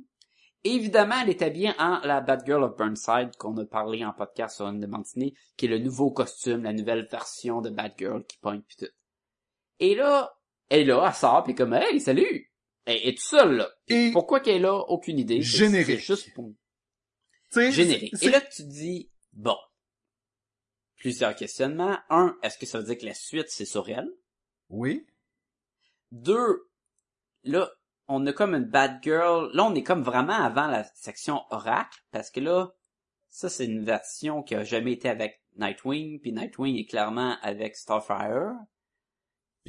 Évidemment, elle est habillée en la Batgirl of Burnside qu'on a parlé en podcast sur une matinée, qui est le nouveau costume, la nouvelle version de Batgirl qui pointe pis tout. Et là, elle est là, elle sort pis comme, hey, salut! Elle est toute seule, là. Et, Pourquoi qu'elle est là? Aucune idée? C'est- Générique. C'est juste pour... Générique. Et là, tu te dis, bon. Plusieurs questionnements. Un, est-ce que ça veut dire que la suite, c'est sur elle? Oui. Deux, là, on a comme une bad girl. Là, on est comme vraiment avant la section Oracle, parce que là, ça, c'est une version qui a jamais été avec Nightwing, puis Nightwing est clairement avec Starfire.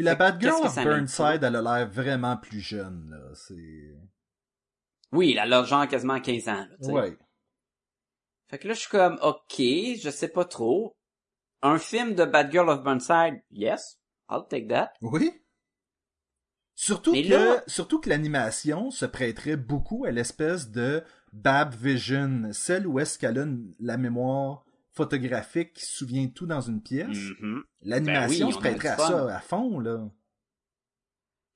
Puis la Fait que Bad Girl qu'est-ce que of ça m'indique? Burnside, elle a l'air vraiment plus jeune, là. C'est... Oui, elle a genre quasiment 15 ans, là. Ouais. Fait que là, je suis comme, ok, je sais pas trop. Un film de Bad Girl of Burnside, yes, I'll take that. Oui. Surtout Mais que, là- surtout que l'animation se prêterait beaucoup à l'espèce de Bab Vision, celle où est-ce qu'elle a la mémoire photographique qui se souvient de tout dans une pièce. Mhm. L'animation Ben oui, se prêterait à ça à fond, là.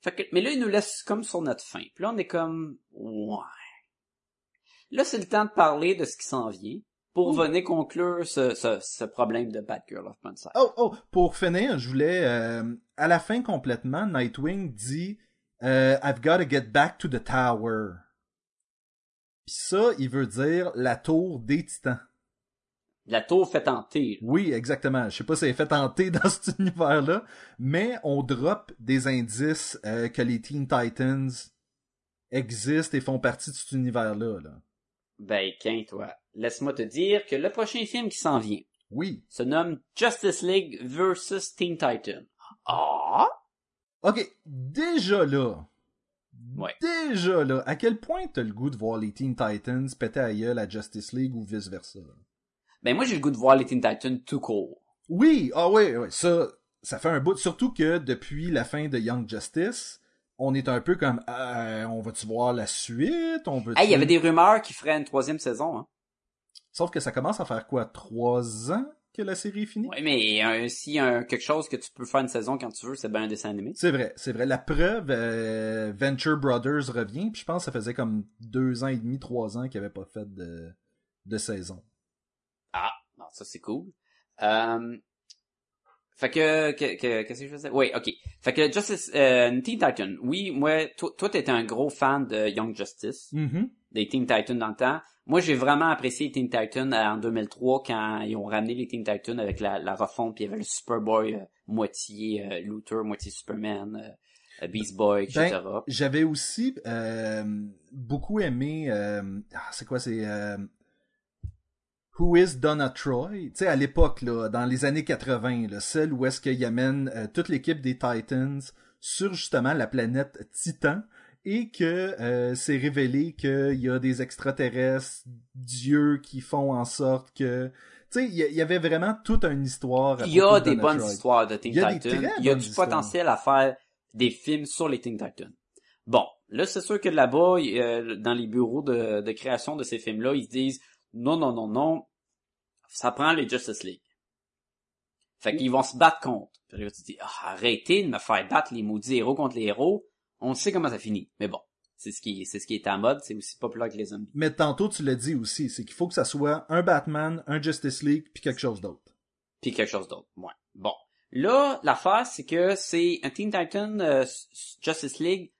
Fait que, mais là, il nous laisse comme sur notre fin. Puis là, on est comme, ouais. Là, c'est le temps de parler de ce qui s'en vient pour venir conclure ce, ce, ce problème de Bad Girl of Burnside. Oh, oh, pour finir, je voulais, euh, à la fin complètement, Nightwing dit euh, I've got to get back to the tower. Puis ça, il veut dire la tour des titans. La tour fait tenter. Oui, exactement. Je sais pas si elle est fait tenter dans <laughs> cet univers-là, mais on drop des indices euh, que les Teen Titans existent et font partie de cet univers-là. Là. Ben, qu'un, toi. Laisse-moi te dire que le prochain film qui s'en vient Oui. se nomme Justice League vs. Teen Titan. Ah! Ok, déjà là. Ouais. Déjà là, à quel point t'as le goût de voir les Teen Titans péter à gueule à Justice League ou vice versa? Ben moi j'ai le goût de voir les Teen Titans tout court. Oui, ah ouais, ouais, ça, ça fait un bout. Surtout que depuis la fin de Young Justice, on est un peu comme, euh, on va-tu voir la suite? On veut Hey, il y avait des rumeurs qui feraient une troisième saison, hein. Sauf que ça commence à faire quoi, trois ans que la série est finie? Ouais, mais euh, si un quelque chose que tu peux faire une saison quand tu veux, c'est bien un dessin animé. C'est vrai, c'est vrai. La preuve, euh, Venture Brothers revient, puis je pense que ça faisait comme deux ans et demi, trois ans qu'ils n'avaient pas fait de, de saison. Ah, non, ça c'est cool. Euh, fait que, que, que- qu'est-ce que je faisais? Oui, ok. Fait que Justice, euh, Teen Titan. Oui, moi, toi, toi, t'étais un gros fan de Young Justice, Mhm. des Teen Titans dans le temps. Moi, j'ai vraiment apprécié Teen Titans euh, en 2003 quand ils ont ramené les Teen Titans avec la, la refonte, puis il y avait le Superboy euh, moitié euh, Luther, moitié Superman, Beast Boy, etc. Ben, J'avais aussi euh, beaucoup aimé, euh, ah, c'est quoi, c'est euh, Who is Donna Troy? Tu sais, à l'époque, là, dans les années 80, là, celle où est-ce qu'il amène euh, toute l'équipe des Titans sur justement la planète Titan et que euh, c'est révélé qu'il y a des extraterrestres, dieux qui font en sorte que... Tu sais, il y, avait vraiment toute une histoire. Il y a de des Donna bonnes Troy. histoires de Teen Il y a des Titans. Il y a du histoires. potentiel à faire des films sur les Teen Titans. Bon, là, c'est sûr que là-bas, euh, dans les bureaux de, de création de ces films-là, ils se disent non, non, non, non, ça prend les Justice League. Fait qu'ils vont se battre contre. Puis là, tu te dis, ah, arrêtez de me faire battre les maudits héros contre les héros. On sait comment ça finit. Mais bon, c'est ce qui, c'est ce qui est en mode. C'est aussi populaire que les zombies. Mais tantôt, tu l'as dit aussi, c'est qu'il faut que ça soit un Batman, un Justice League, puis quelque chose d'autre. puis quelque chose d'autre. Ouais. Bon. Là, l'affaire, c'est que c'est un Teen Titan euh, Justice League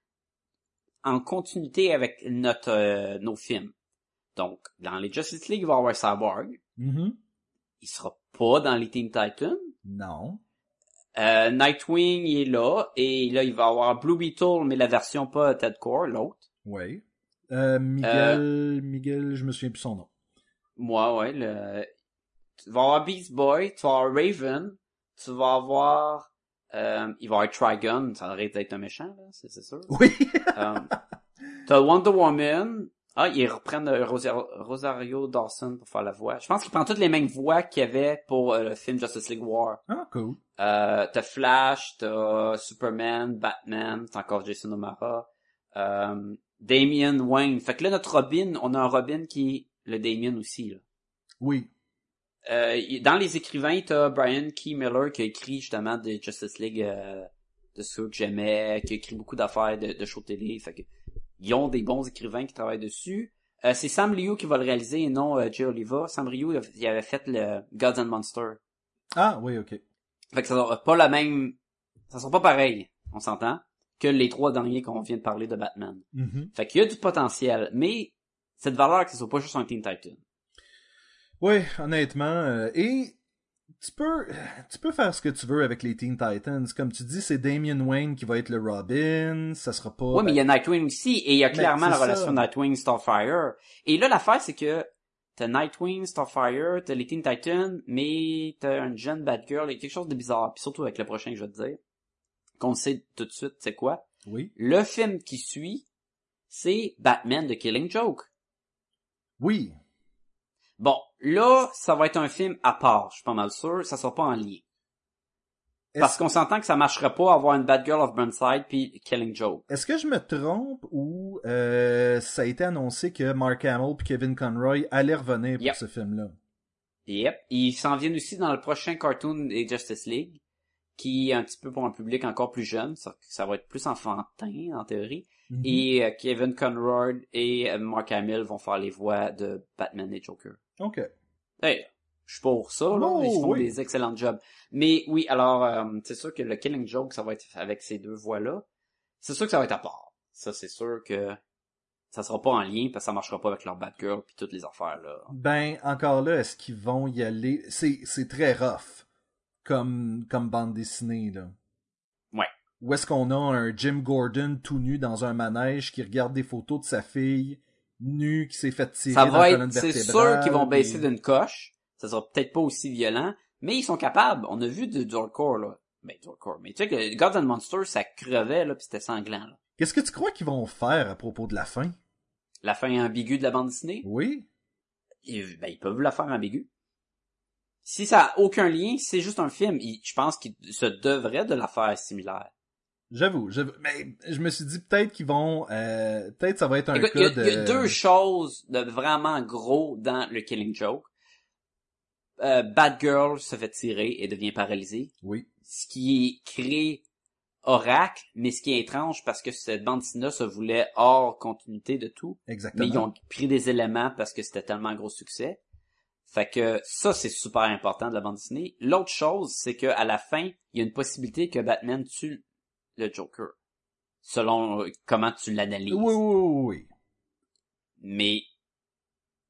en continuité avec notre euh, nos films. Donc, dans les Justice League, il va y avoir Cyborg. Mhm. Il sera pas dans les Teen Titans. Non. Euh, Nightwing, il est là. Et là, il va y avoir Blue Beetle, mais la version pas Ted Core, l'autre. Oui. Euh, Miguel, Miguel, je me souviens plus son nom. Moi, ouais. Le... Tu vas avoir Beast Boy, tu vas avoir Raven, tu vas avoir... Euh, il va y avoir Trigon, ça arrête d'être un méchant, là, c'est c'est sûr. Oui. Euh, T'as Wonder Woman. Ah, ils reprennent euh, Rosa- Rosario Dawson pour faire la voix. Je pense qu'ils prennent toutes les mêmes voix qu'il y avait pour euh, le film Justice League War. ah, cool. Euh, t'as Flash, t'as Superman, Batman, t'as encore Jason O'Mara, euh, Damian Wayne. Fait que là, notre Robin, on a un Robin qui est le Damian aussi, là. Oui. Euh, dans les écrivains, t'as Brian Key Miller qui a écrit justement des Justice League euh, de ceux que j'aimais, qui a écrit beaucoup d'affaires de, de shows télé. Fait que ils ont des bons écrivains qui travaillent dessus. Euh, c'est Sam Liu qui va le réaliser et non euh, Jay Oliva. Sam Liu, il avait fait le Gods and Monsters. Ah, oui, ok. Fait que ça sera pas la même, ça sera pas pareil, on s'entend, que les trois derniers qu'on vient de parler de Batman. Mhm. Fait qu'il y a du potentiel, mais cette valeur que ce soit pas juste un Teen Titan. Oui, honnêtement. euh, et tu peux, tu peux faire ce que tu veux avec les Teen Titans. Comme tu dis, c'est Damian Wayne qui va être le Robin. Ça sera pas. Ouais, mais il y a Nightwing aussi, et il y a clairement la ça. relation Nightwing-Starfire. Et là, l'affaire, c'est que t'as Nightwing, Starfire, t'as les Teen Titans, mais t'as un jeune Batgirl, et quelque chose de bizarre, puis surtout avec le prochain que je vais te dire, qu'on sait tout de suite, c'est quoi? Oui. Le film qui suit, c'est Batman de Killing Joke. Oui. Bon, là, ça va être un film à part, je suis pas mal sûr, ça sera pas en lien. Parce qu'on s'entend que ça marcherait pas avoir une Batgirl of Burnside puis Killing Joke. est-ce que je me trompe ou euh, ça a été annoncé que Mark Hamill et Kevin Conroy allaient revenir pour Yep. ce film-là? Yep. Ils s'en viennent aussi dans le prochain cartoon des Justice League, qui est un petit peu pour un public encore plus jeune, ça, ça va être plus enfantin en théorie. Mhm. Et euh, Kevin Conroy et euh, Mark Hamill vont faire les voix de Batman et Joker. Ok. Hey, je suis pour ça, là. Oh, Ils font oui. des excellents jobs. Mais oui, alors, euh, c'est sûr que le Killing Joke, ça va être avec ces deux voix-là. C'est sûr que ça va être à part. Ça, c'est sûr que ça sera pas en lien parce que ça marchera pas avec leur Batgirl puis toutes les affaires, là. Ben, encore là, est-ce qu'ils vont y aller? C'est, c'est très rough. Comme, comme bande dessinée, là. Ouais. Où est-ce qu'on a un Jim Gordon tout nu dans un manège qui regarde des photos de sa fille nue qui s'est fait tirer Ça dans va la être, c'est sûr qu'ils vont baisser d'une coche. Ça sera peut-être pas aussi violent, mais ils sont capables. On a vu du, hardcore, là. Ben, Joker. Mais tu sais que Gods and Monsters, ça crevait, là, pis c'était sanglant, là. Qu'est-ce que tu crois qu'ils vont faire à propos de la fin? La fin ambiguë de la bande dessinée, Oui? ils, ben, ils peuvent la faire ambiguë. Si ça a aucun lien, si c'est juste un film, ils- je pense qu'ils se devraient de la faire similaire. J'avoue, j'avoue. Mais je me suis dit peut-être qu'ils vont... Euh, peut-être ça va être un Écoute, cas y, a- de... il y a deux choses de vraiment gros dans le Killing Joke. Euh, Batgirl se fait tirer et devient paralysée. Oui, Ce qui crée Oracle, mais ce qui est étrange parce que cette bande dessinée se voulait hors continuité de tout. exactement. Mais ils ont pris des éléments parce que c'était tellement un gros succès. Fait que ça, c'est super important de la bande dessinée. L'autre chose, c'est que à la fin, il y a une possibilité que Batman tue le Joker. Selon euh, comment tu l'analyses. Oui, oui, oui, oui. Mais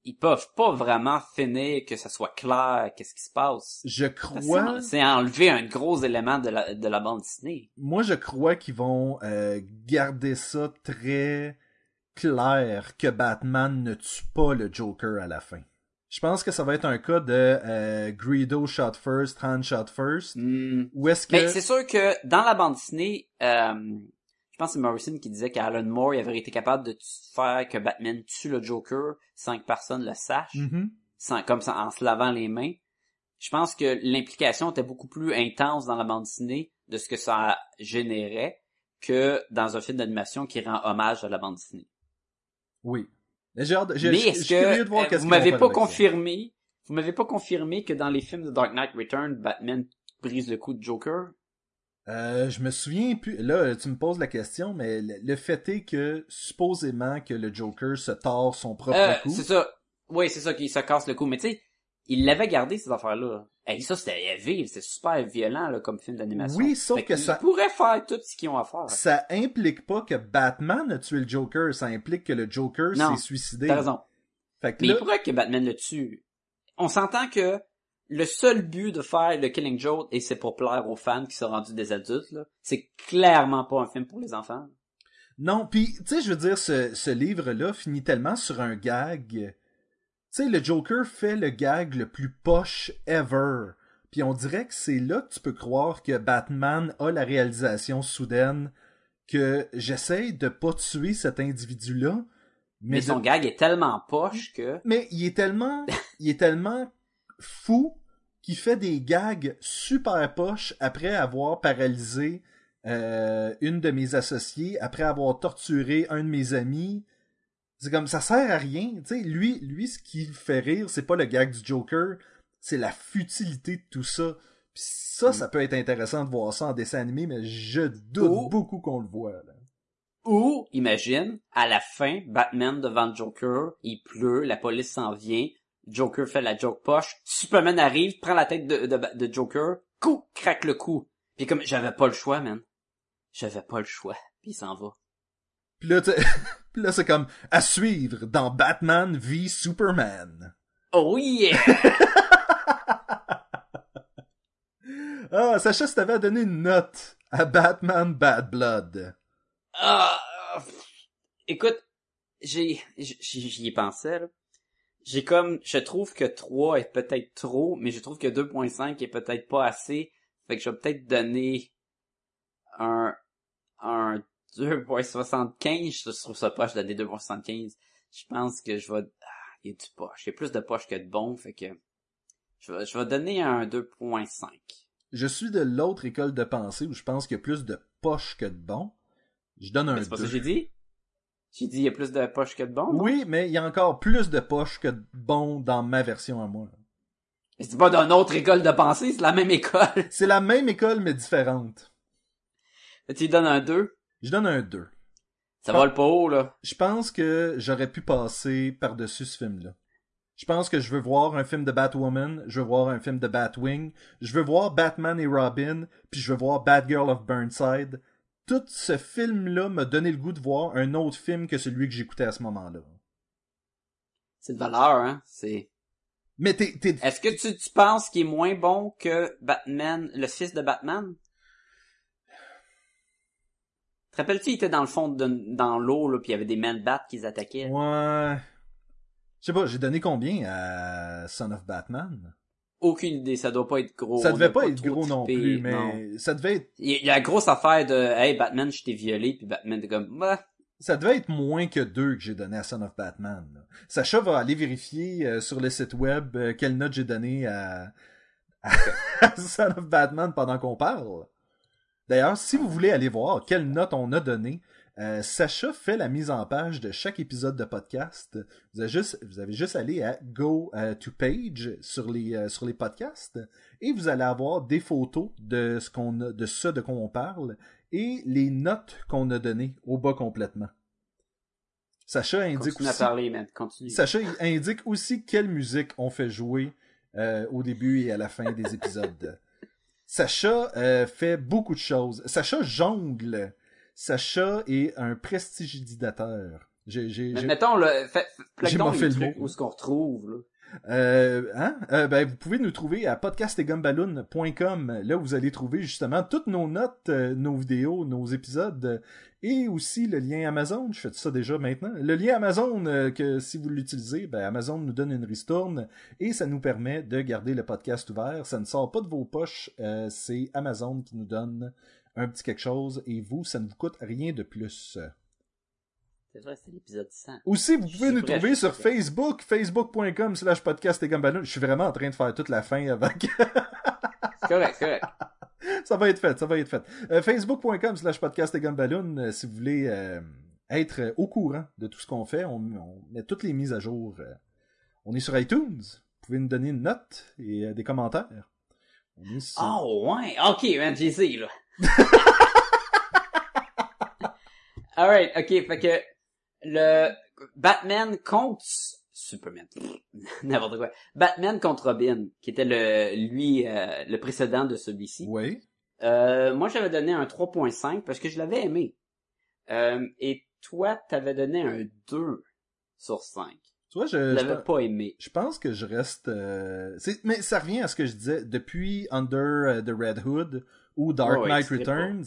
ils peuvent pas vraiment finir que ça soit clair qu'est-ce qui se passe. Je crois... C'est enlever un gros élément de la, de la bande dessinée. Moi, je crois qu'ils vont euh, garder ça très clair que Batman ne tue pas le Joker à la fin. Je pense que ça va être un cas de euh, Greedo shot first, Han shot first. Ou est-ce que... Mais c'est sûr que dans la bande dessinée, euh, je pense que c'est Morrison qui disait qu'Alan Moore il avait été capable de faire que Batman tue le Joker sans que personne le sache, Mhm. sans, comme ça, en se lavant les mains. Je pense que l'implication était beaucoup plus intense dans la bande dessinée de ce que ça générait que dans un film d'animation qui rend hommage à la bande dessinée. Oui. Mais j'ai hâte je- Mais est-ce suis curieux que de voir euh, qu'est-ce vous m'avez pas ça. confirmé, vous m'avez pas confirmé que dans les films de Dark Knight Return, Batman brise le cou de Joker? Euh, je me souviens plus. Là, tu me poses la question, mais le, fait est que supposément que le Joker se tord son propre Euh, coup. c'est ça. Oui, c'est ça qui se casse le cou. Mais tu sais, il l'avait gardé, ces affaires-là. Et ça, c'était vivre. C'était super violent, là, comme film d'animation. Oui, sauf Fait que ça- pourraient faire tout ce qu'ils ont à faire. Ça implique pas que Batman a tué le Joker, ça implique que le Joker s'est suicidé. T'as raison. Fait que Mais là, il pourrait que Batman le tue. On s'entend que le seul but de faire le Killing Joke, et c'est pour plaire aux fans qui sont rendus des adultes, là, c'est clairement pas un film pour les enfants. Non, puis tu sais, je veux dire, ce, ce livre-là finit tellement sur un gag. Tu sais, le Joker fait le gag le plus poche ever. Puis on dirait que c'est là que tu peux croire que Batman a la réalisation soudaine que j'essaye de pas tuer cet individu-là. Mais, Mais, son gag est tellement poche que... mais il est tellement, <laughs> il est tellement fou qu'il fait des gags super poches après avoir paralysé euh, une de mes associées, après avoir torturé un de mes amis. C'est comme ça sert à rien. Tu sais, lui, lui, ce qui le fait rire, c'est pas le gag du Joker, c'est la futilité de tout ça. Puis ça, ça peut être intéressant de voir ça en dessin animé, mais je doute Oh. beaucoup qu'on le voit. Là. Ou, imagine, à la fin, Batman devant le Joker, il pleut, la police s'en vient, Joker fait la joke poche, Superman arrive, prend la tête de, de, de Joker, coup, craque le cou. Puis comme, j'avais pas le choix, man. J'avais pas le choix. Puis il s'en va. Puis là, <laughs> puis là, c'est comme à suivre dans Batman v Superman. Oh yeah! <laughs> Ah, Sacha, si t'avais à donner une note à Batman Bad Blood. Ah, écoute, j'ai, j'y ai pensé, là. J'ai comme, je trouve que 3 est peut-être trop, mais je trouve que 2.5 est peut-être pas assez. Fait que je vais peut-être donner un, un 2.75. Je trouve ça poche de donner 2.75. Je pense que je vais, ah, il y a du poche. Il y a plus de poche que de bon, fait que je vais, je vais donner un 2.5. Je suis de l'autre école de pensée où je pense qu'il y a plus de poche que de bon. Je donne un Mais C'est pas ça que 2. j'ai dit? J'ai dit il y a plus de poche que de bon? Oui, mais il y a encore plus de poche que de bon dans ma version à moi. Mais c'est pas d'une autre école de pensée, c'est la même école. C'est la même école, mais différente. tu lui donnes un 2. Je donne un 2. Ça Pas- vole pas haut, là. Je pense que j'aurais pu passer par-dessus ce film-là. Je pense que je veux voir un film de Batwoman, je veux voir un film de Batwing, je veux voir Batman et Robin, puis je veux voir Batgirl of Burnside. Tout ce film-là m'a donné le goût de voir un autre film que celui que j'écoutais à ce moment-là. C'est de valeur, hein. C'est. Mais t'es, t'es... Est-ce que tu, tu penses qu'il est moins bon que Batman, le fils de Batman? Te rappelles-tu, il était dans le fond, de, dans l'eau, là, puis il y avait des man-bats qui les attaquaient? Ouais... Je sais pas, j'ai donné combien à Son of Batman? aucune idée, ça doit pas être gros. Ça devait pas être gros non plus, non. mais ça devait être Il y a- la grosse affaire de Hey Batman, je t'ai violé, puis Batman est comme bah, ça devait être moins que deux que j'ai donné à Son of Batman. là. Sacha va aller vérifier euh, sur le site web euh, quelle note j'ai donné à, à <laughs> Son of Batman pendant qu'on parle. D'ailleurs, si vous voulez aller voir quelle note on a donné, euh, Sacha fait la mise en page de chaque épisode de podcast. Vous avez juste, vous avez juste à aller à Go euh, to Page sur les, euh, sur les podcasts et vous allez avoir des photos de ce qu'on de ce de quoi on parle et les notes qu'on a données au bas complètement. Sacha indique continue à aussi, parler, man, continue. Sacha indique aussi quelle musique on fait jouer au début et à la fin des <laughs> épisodes. Sacha euh, fait beaucoup de choses. Sacha jongle. Sacha est un prestidigitateur. J'ai, j'ai, j'ai- mettons, là, fait, fait, les le trucs mot. où ce qu'on retrouve, là. Euh, hein? Euh, ben, vous pouvez nous trouver à podcastetgumballoon.com. Là, vous allez trouver justement toutes nos notes, euh, nos vidéos, nos épisodes et aussi le lien Amazon. Je fais ça déjà maintenant. Le lien Amazon, que si vous l'utilisez, ben, Amazon nous donne une ristourne et ça nous permet de garder le podcast ouvert. Ça ne sort pas de vos poches. c'est Amazon qui nous donne un petit quelque chose et vous, ça ne vous coûte rien de plus. C'est vrai, c'est l'épisode 100. Aussi, vous pouvez nous prêt, trouver sur prêt. Facebook, facebook.com slash podcast et. Je suis vraiment en train de faire toute la fin avant que... <laughs> C'est correct, c'est correct. ça va être fait, ça va être fait. Euh, facebook.com slash podcast et euh, si vous voulez euh, être au courant de tout ce qu'on fait, on, on met toutes les mises à jour. euh. on est sur iTunes. Vous pouvez nous donner une note et des commentaires. On est sur... Oh, ouais. Ok, man, j'ai là. <laughs> Alright, ok, fait que le Batman contre Superman. <laughs> N'importe quoi. Batman contre Robin, qui était le lui euh, le précédent de celui-ci. Oui. Euh, moi j'avais donné un 3.5 parce que je l'avais aimé. Euh, et toi, t'avais donné un 2 sur 5. Tu vois, je, l'avais pas aimé. je pense que je reste... euh, mais ça revient à ce que je disais. Depuis Under the Red Hood ou Dark Knight. Returns,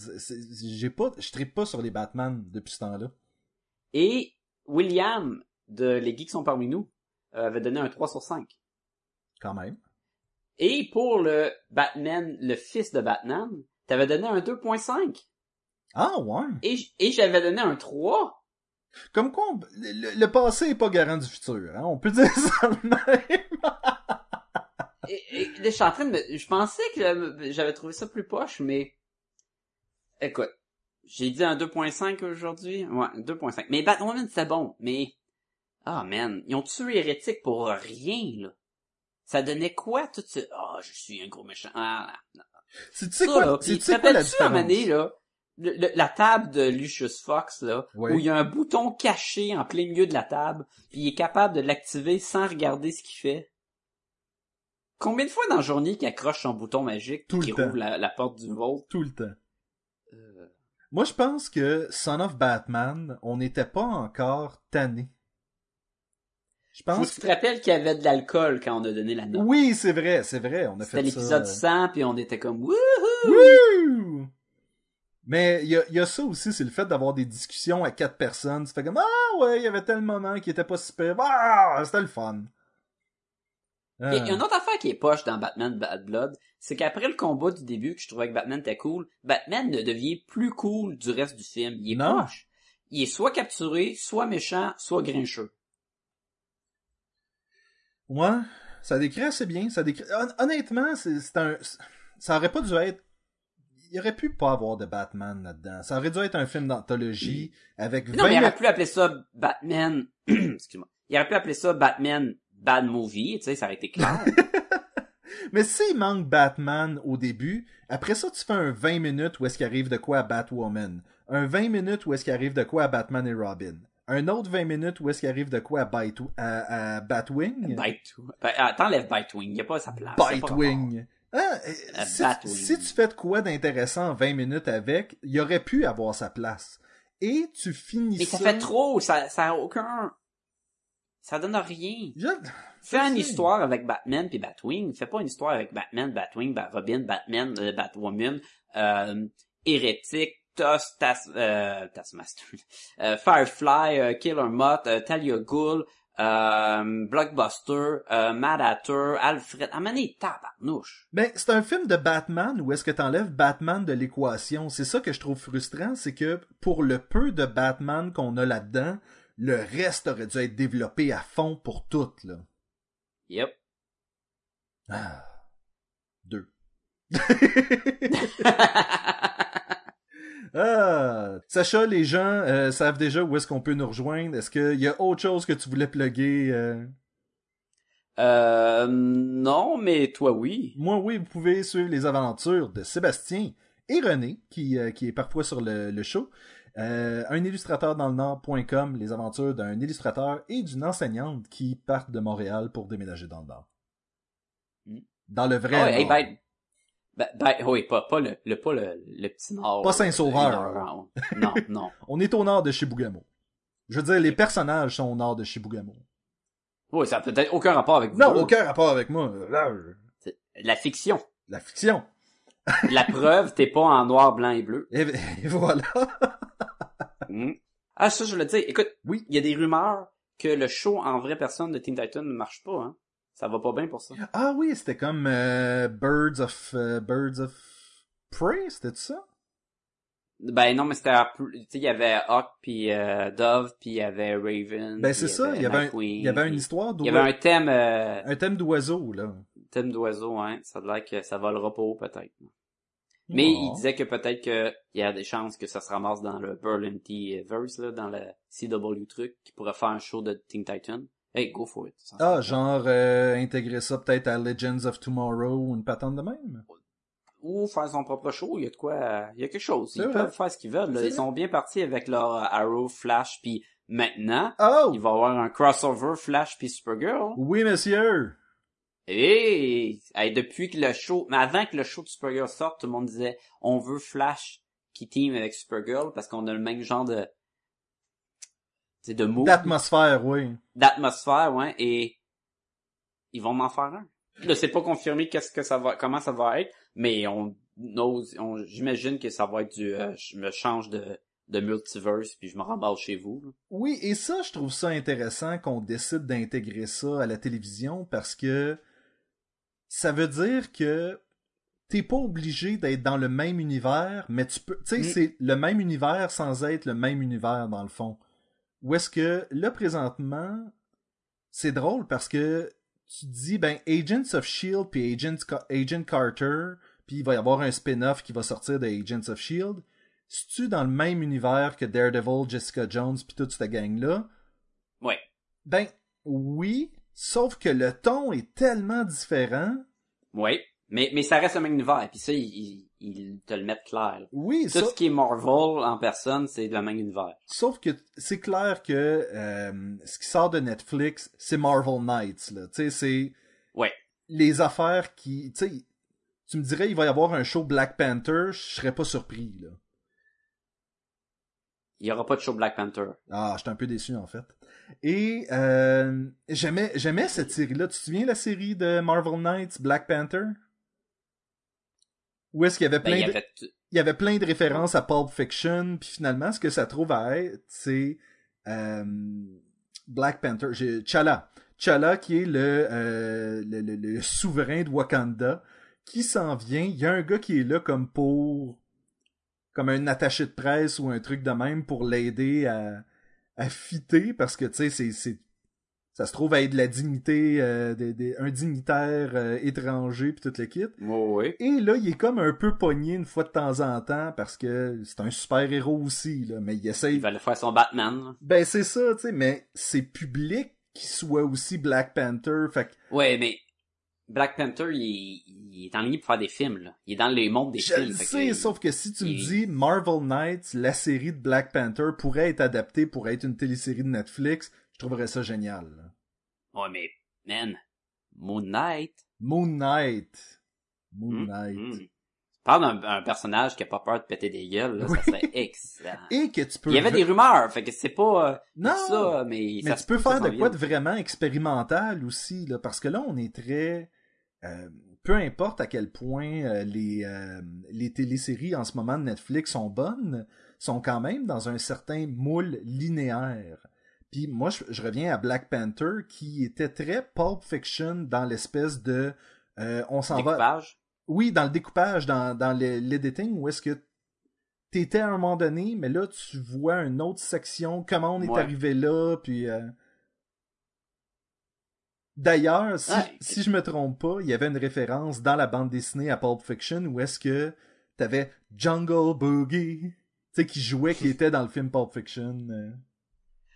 j'ai pas, je trippe pas sur les Batman depuis ce temps-là. Et William de Les Geeks sont parmi nous euh, avait donné un 3 sur 5. Quand même. Et pour le Batman, le fils de Batman, t'avais donné un 2.5. Ah ouais. Et, j'avais donné un 3. Comme quoi, on- le, le passé est pas garant du futur. Hein? On peut <laughs> dire ça de même. Et, je suis en train de me... Je pensais que j'avais trouvé ça plus poche, mais... Écoute, j'ai dit un 2.5 aujourd'hui? Ouais, 2.5. Mais Batwoman, c'était bon, mais... Ah, man, ils ont tué Hérétique pour rien, là. Ça donnait quoi, tout ce... Ah, je suis un gros méchant. Ah, non. C'est- Tu sais Ça, quoi, là, c'est- tu sais quoi la différence? donné, là, le- le- la table de Lucius Fox, là, Oui. où il y a un bouton caché en plein milieu de la table, puis il est capable de l'activer sans regarder ce qu'il fait? Combien de fois dans la journée qu'il accroche son bouton magique Tout qui rouvre la, la porte du Vault? Tout le temps. Moi, je pense que Son of Batman, on n'était pas encore tanné. Je pense que tu te rappelles qu'il y avait de l'alcool quand on a donné la note. Oui, c'est vrai, c'est vrai. On a C'était fait l'épisode ça. 100, puis on était comme, wouhou! Wouh! Mais il y a, il y a ça aussi, c'est le fait d'avoir des discussions à quatre personnes. Tu fais comme Ah ouais, il y avait tel moment qui était pas super. Ah, c'était le fun. Ah. Et une autre affaire qui est poche dans Batman Bad Blood, c'est qu'après le combat du début que je trouvais que Batman était cool, Batman ne devient plus cool du reste du film. Il est Non. poche. Il est soit capturé, soit méchant, soit grincheux. Ouais, ça décrit assez bien. Ça décrit... Hon- Honnêtement, c'est un. Ça aurait pas dû être. Il aurait pu pas avoir de Batman là-dedans. Ça aurait dû être un film d'anthologie avec 20 Non, mais il aurait pu appeler ça Batman, <clears throat> excuse-moi, il aurait pu appeler ça Batman Bad Movie, tu sais, ça aurait été clair. <laughs> Mais s'il manque Batman au début, après ça, tu fais un 20 minutes où est-ce qu'il arrive de quoi à Batwoman. Un 20 minutes où est-ce qu'il arrive de quoi à Batman et Robin. Un autre 20 minutes où est-ce qu'il arrive de quoi à, Bite- à, à Batwing. Bite, ben, ah, t'enlèves Bitewing, il a pas sa place. Hein, euh, si, Batwing. si tu fais de quoi d'intéressant en 20 minutes avec, il aurait pu avoir sa place. Et tu finis Mais ça ça... fait trop, ça, ça a aucun, ça donne rien. Je- Fais une histoire avec Batman puis Batwing. Fais pas une histoire avec Batman, Batwing, Bat Robin, Batman, euh, Batwoman, euh, Hérétique, Toss, Tas, euh, Taskmaster, <laughs> euh, Firefly, euh, Killer Moth, euh, Talia euh, Blockbuster, Mad Hatter, Alfred. Ah, mané, tabarnouche. Ben, c'est un film de Batman où est-ce que t'enlèves Batman de l'équation. C'est ça que je trouve frustrant, c'est que pour le peu de Batman qu'on a là-dedans, le reste aurait dû être développé à fond pour tout, là. Yep. Ah. Deux. <laughs> Ah, Sacha, les gens euh, savent déjà où est-ce qu'on peut nous rejoindre. Est-ce qu'il y a autre chose que tu voulais plugger? euh? euh, non, mais toi, oui. Moi, oui, vous pouvez suivre les aventures de Sébastien et René, qui, euh, qui est parfois sur le, le show. Euh, un illustrateur dans le Nord.com, les aventures d'un illustrateur et d'une enseignante qui partent de Montréal pour déménager dans le Nord. Mm. Dans le vrai Ah hey, ben, ben, ben, oui, pas, pas le, le, pas le, le petit nord. Pas Saint-Sauveur. euh, Non, non. <laughs> On est au nord de Shibugamo. Je veux dire, les personnages sont au nord de Shibugamo. Oui, ça a peut-être aucun rapport avec vous. Non, aucun rapport avec moi. Là, je- C'est La fiction. La fiction. La preuve, t'es pas en noir, blanc et bleu. Et, et voilà. Hmm. Ah, ça, je le dis. Écoute, Oui. il y a des rumeurs que le show en vraie personne de Teen Titan ne marche pas, hein. Ça va pas bien pour ça. Ah oui, c'était comme euh, Birds of euh, Birds of Prey, c'était ça? Ben non, mais c'était tu sais, il y avait Hawk puis euh, Dove puis il y avait Raven. Ben c'est ça, il y avait, un, McQueen, il y avait une histoire Il y avait un d'oiseau. thème, euh, Un thème d'oiseau, là. Thème d'oiseau, hein. Ça a l'air que ça volera pas haut, peut-être. Mais Oh. il disait que peut-être qu'il y a des chances que ça se ramasse dans le Berlin T-Verse, là, dans le CW truc, qui pourrait faire un show de Teen Titan. Hey, go for it. Ah, genre euh, intégrer ça peut-être à Legends of Tomorrow ou une patente de même? Ou faire son propre show, il y a de quoi, euh, il y a quelque chose. Ils vrai. peuvent faire ce qu'ils veulent, là. Ils sont bien partis avec leur euh, Arrow, Flash, puis maintenant, Oh! il va y avoir un crossover Flash puis Supergirl. Oui, monsieur! Et depuis que le show, mais avant que le show de Supergirl sorte, tout le monde disait on veut Flash qui team avec Supergirl parce qu'on a le même genre de c'est de mood, D'atmosphère, oui. d'atmosphère, ouais, et ils vont m'en faire un. Là, c'est pas confirmé qu'est-ce que ça va, comment ça va être, mais on on, j'imagine que ça va être du, euh, je me change de, de multiverse puis je me remballe chez vous. là. Oui, et ça, je trouve ça intéressant qu'on décide d'intégrer ça à la télévision parce que ça veut dire que t'es pas obligé d'être dans le même univers, mais tu peux, tu sais, Mm. c'est le même univers sans être le même univers dans le fond. Ou est-ce que là présentement, c'est drôle parce que tu te dis ben Agents of Shield puis Agent, Agent Carter, puis il va y avoir un spin-off qui va sortir de Agents of Shield. Si tu dans le même univers que Daredevil, Jessica Jones puis toute cette gang là, Ouais. ben oui, sauf que le ton est tellement différent. Ouais. Mais, mais ça reste le même univers, puis ça, ils, te le mettent clair. là. Oui, Tout ce qui est Marvel en personne, c'est le même univers. sauf que c'est clair que euh, ce qui sort de Netflix, c'est Marvel Knights là. Tu sais, c'est Ouais. les affaires qui, tu sais, tu me dirais il va y avoir un show Black Panther, je serais pas surpris là. Il y aura pas de show Black Panther. Ah, j'étais un peu déçu en fait. Et euh, j'aimais j'aimais cette série là. Tu te souviens la série de Marvel Knights Black Panther? Où est-ce qu'il y avait Ben, plein y de... avait il y avait plein de références à Pulp Fiction, puis finalement, ce que ça trouve à être, c'est euh, Black Panther, j'ai T'Challa. T'Challa qui est le, euh, le, le- le souverain de Wakanda, qui s'en vient. Il y a un gars qui est là comme pour... comme un attaché de presse ou un truc de même pour l'aider à, à fitter, parce que, tu sais, c'est... c'est ça se trouve à être de la dignité, euh, des- des- un dignitaire euh, étranger, puis toute le kit. Ouais, ouais. Et là, il est comme un peu pogné une fois de temps en temps parce que c'est un super-héros aussi, là. Mais il essaye. Il va aller faire son Batman. Ben, c'est ça, tu sais, mais c'est public qu'il soit aussi Black Panther. Fait que Ouais, mais Black Panther, il, il est en ligne pour faire des films, là. Il est dans les mondes des je films. sais, que- sauf que si tu me dis Marvel Knights, la série de Black Panther pourrait être adaptée pour être une télésérie de Netflix, je trouverais ça génial. là. Ouais, mais, man, Moon Knight. Moon Knight. Moon hum, Knight. hum. Tu parles d'un un personnage qui a pas peur de péter des gueules, là, Oui. ça serait excellent. Et que tu peux... Il y avait des rumeurs, fait que c'est pas euh, Non! ça, mais, Mais ça tu peux faire de quoi de vraiment expérimental aussi, là, parce que là, on est très... euh, peu importe à quel point euh, les, euh, les téléséries en ce moment de Netflix sont bonnes, sont quand même dans un certain moule linéaire. Puis moi, je, je reviens à Black Panther, qui était très Pulp Fiction dans l'espèce de... on s'en va... Découpage? Oui, dans le découpage, dans, dans l'editing, où est-ce que t'étais à un moment donné, mais là, tu vois une autre section, comment on est Ouais. arrivé là, puis... D'ailleurs, si, si je me trompe pas, il y avait une référence dans la bande dessinée à Pulp Fiction où est-ce que t'avais Jungle Boogie, tu sais, qui jouait, qui était dans le film Pulp Fiction. euh.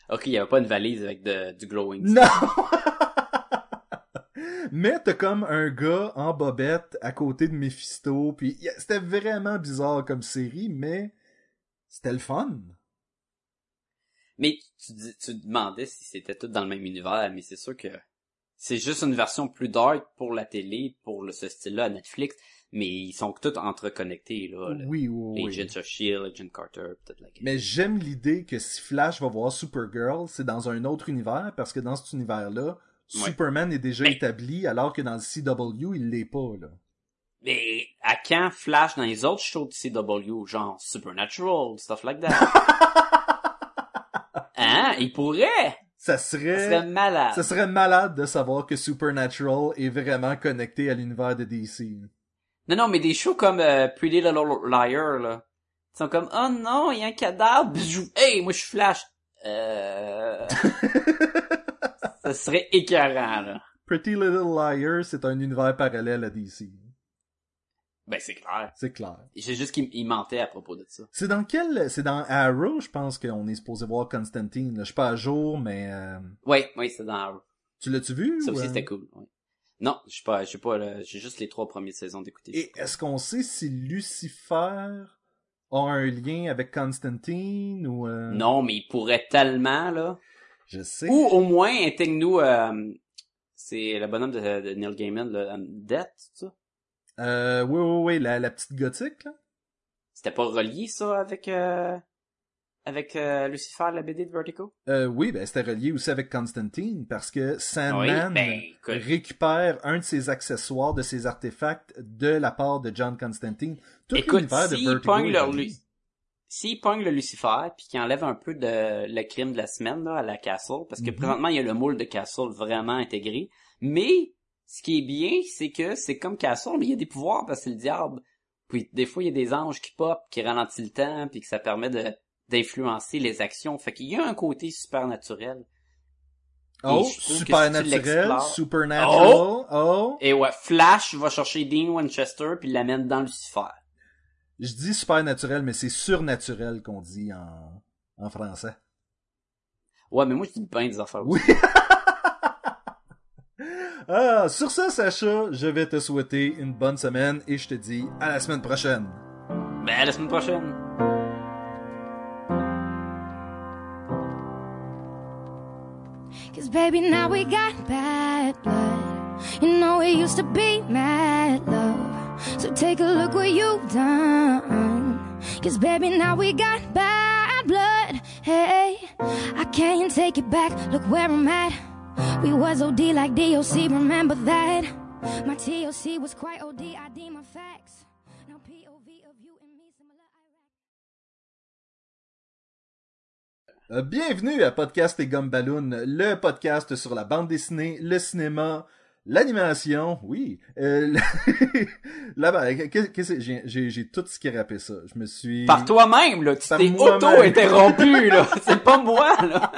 Ok, il y avait pas une valise avec de- du glowing. Non! <laughs> Mais t'as comme un gars en bobette à côté de Mephisto, puis c'était vraiment bizarre comme série, mais c'était le fun. Mais tu, tu demandais si c'était tout dans le même univers, mais c'est sûr que c'est juste une version plus dark pour la télé, pour le, ce style-là à Netflix, mais ils sont tous interconnectés, là. Oui, oui, oui. Agents of S.H.I.E.L.D., Agent Carter, peut-être la game. Mais j'aime l'idée que si Flash va voir Supergirl, c'est dans un autre univers, parce que dans cet univers-là, Ouais. Superman est déjà Mais- établi, alors que dans le CW, il l'est pas, là. Mais à quand Flash dans les autres shows de CW, genre Supernatural, stuff like that? <laughs> hein? Il pourrait! Ça Ça serait... serait malade. Ça serait malade de savoir que Supernatural est vraiment connecté à l'univers de DC. Non, non, mais des shows comme euh, Pretty Little Liar, là. Ils sont comme, oh non, il y a un cadavre. Hey, moi je suis Flash. Euh... <laughs> ça serait écœurant, là. Pretty Little Liar, c'est un univers parallèle à DC. Ben, c'est clair. C'est clair. C'est juste qu'il il mentait à propos de ça. C'est dans quel... C'est dans Arrow, je pense qu'on est supposé voir Constantine. Je suis pas à jour, mais... euh, Oui, oui, c'est dans... Tu l'as-tu vu? Ça aussi, euh? c'était cool. ouais. Non, je suis pas, je suis pas, là, j'ai juste les trois premières saisons d'écouter. Et est-ce qu'on sait si Lucifer a un lien avec Constantine ou... euh, Non, mais il pourrait tellement, là. Je sais. Ou au moins, intègre-nous, euh, c'est le bonhomme de, de Neil Gaiman, le Death, c'est ça? Euh, oui, oui, oui, la, la petite gothique, là. C'était pas relié, ça, avec, euh, avec euh, Lucifer, la BD de Vertigo? Euh, oui, ben c'était relié aussi avec Constantine, parce que Sandman Oui, ben, récupère un de ses accessoires, de ses artefacts, de la part de John Constantine. Tout Écoute, l'univers de Vertigo. Lu- s'il pogne le Lucifer, puis qu'il enlève un peu de le crime de la semaine, là, à la Castle, parce que Mhm. présentement, il y a le moule de Castle vraiment intégré, mais, ce qui est bien, c'est que c'est comme Castle, mais il y a des pouvoirs, parce que c'est le diable. Puis, des fois, il y a des anges qui pop, qui ralentissent le temps, puis que ça permet de, d'influencer les actions. Fait qu'il y a un côté supernaturel. Oh, que supernatural, supernatural, oh. Et ouais, Flash va chercher Dean Winchester, puis l'amène dans Lucifer. Je dis supernaturel, mais c'est surnaturel qu'on dit en, en français. Ouais, mais moi, je dis bien des affaires Oui. Ah, sur ça, Sacha, je vais te souhaiter une bonne semaine et je te dis à la semaine prochaine. Ben, à la semaine prochaine. Cause baby, now we got bad blood. You know it used to be mad love. So take a look what you've done. Cause baby, now we got bad blood. Hey, I can't take it back. Look where I'm at. We was OD like DOC, remember that? My TOC was quite OD, I deem my facts. Now POV of you and me similar. I Bienvenue à Podcast et Gomme Balloon, le podcast sur la bande dessinée, le cinéma, l'animation, oui. Euh, <laughs> Là-bas, qu'est-ce que? J'ai- J'ai j'ai tout scrappé ça. Je me suis... Par toi-même, là. Tu Par t'es auto-interrompu, là. <laughs> C'est pas moi, là.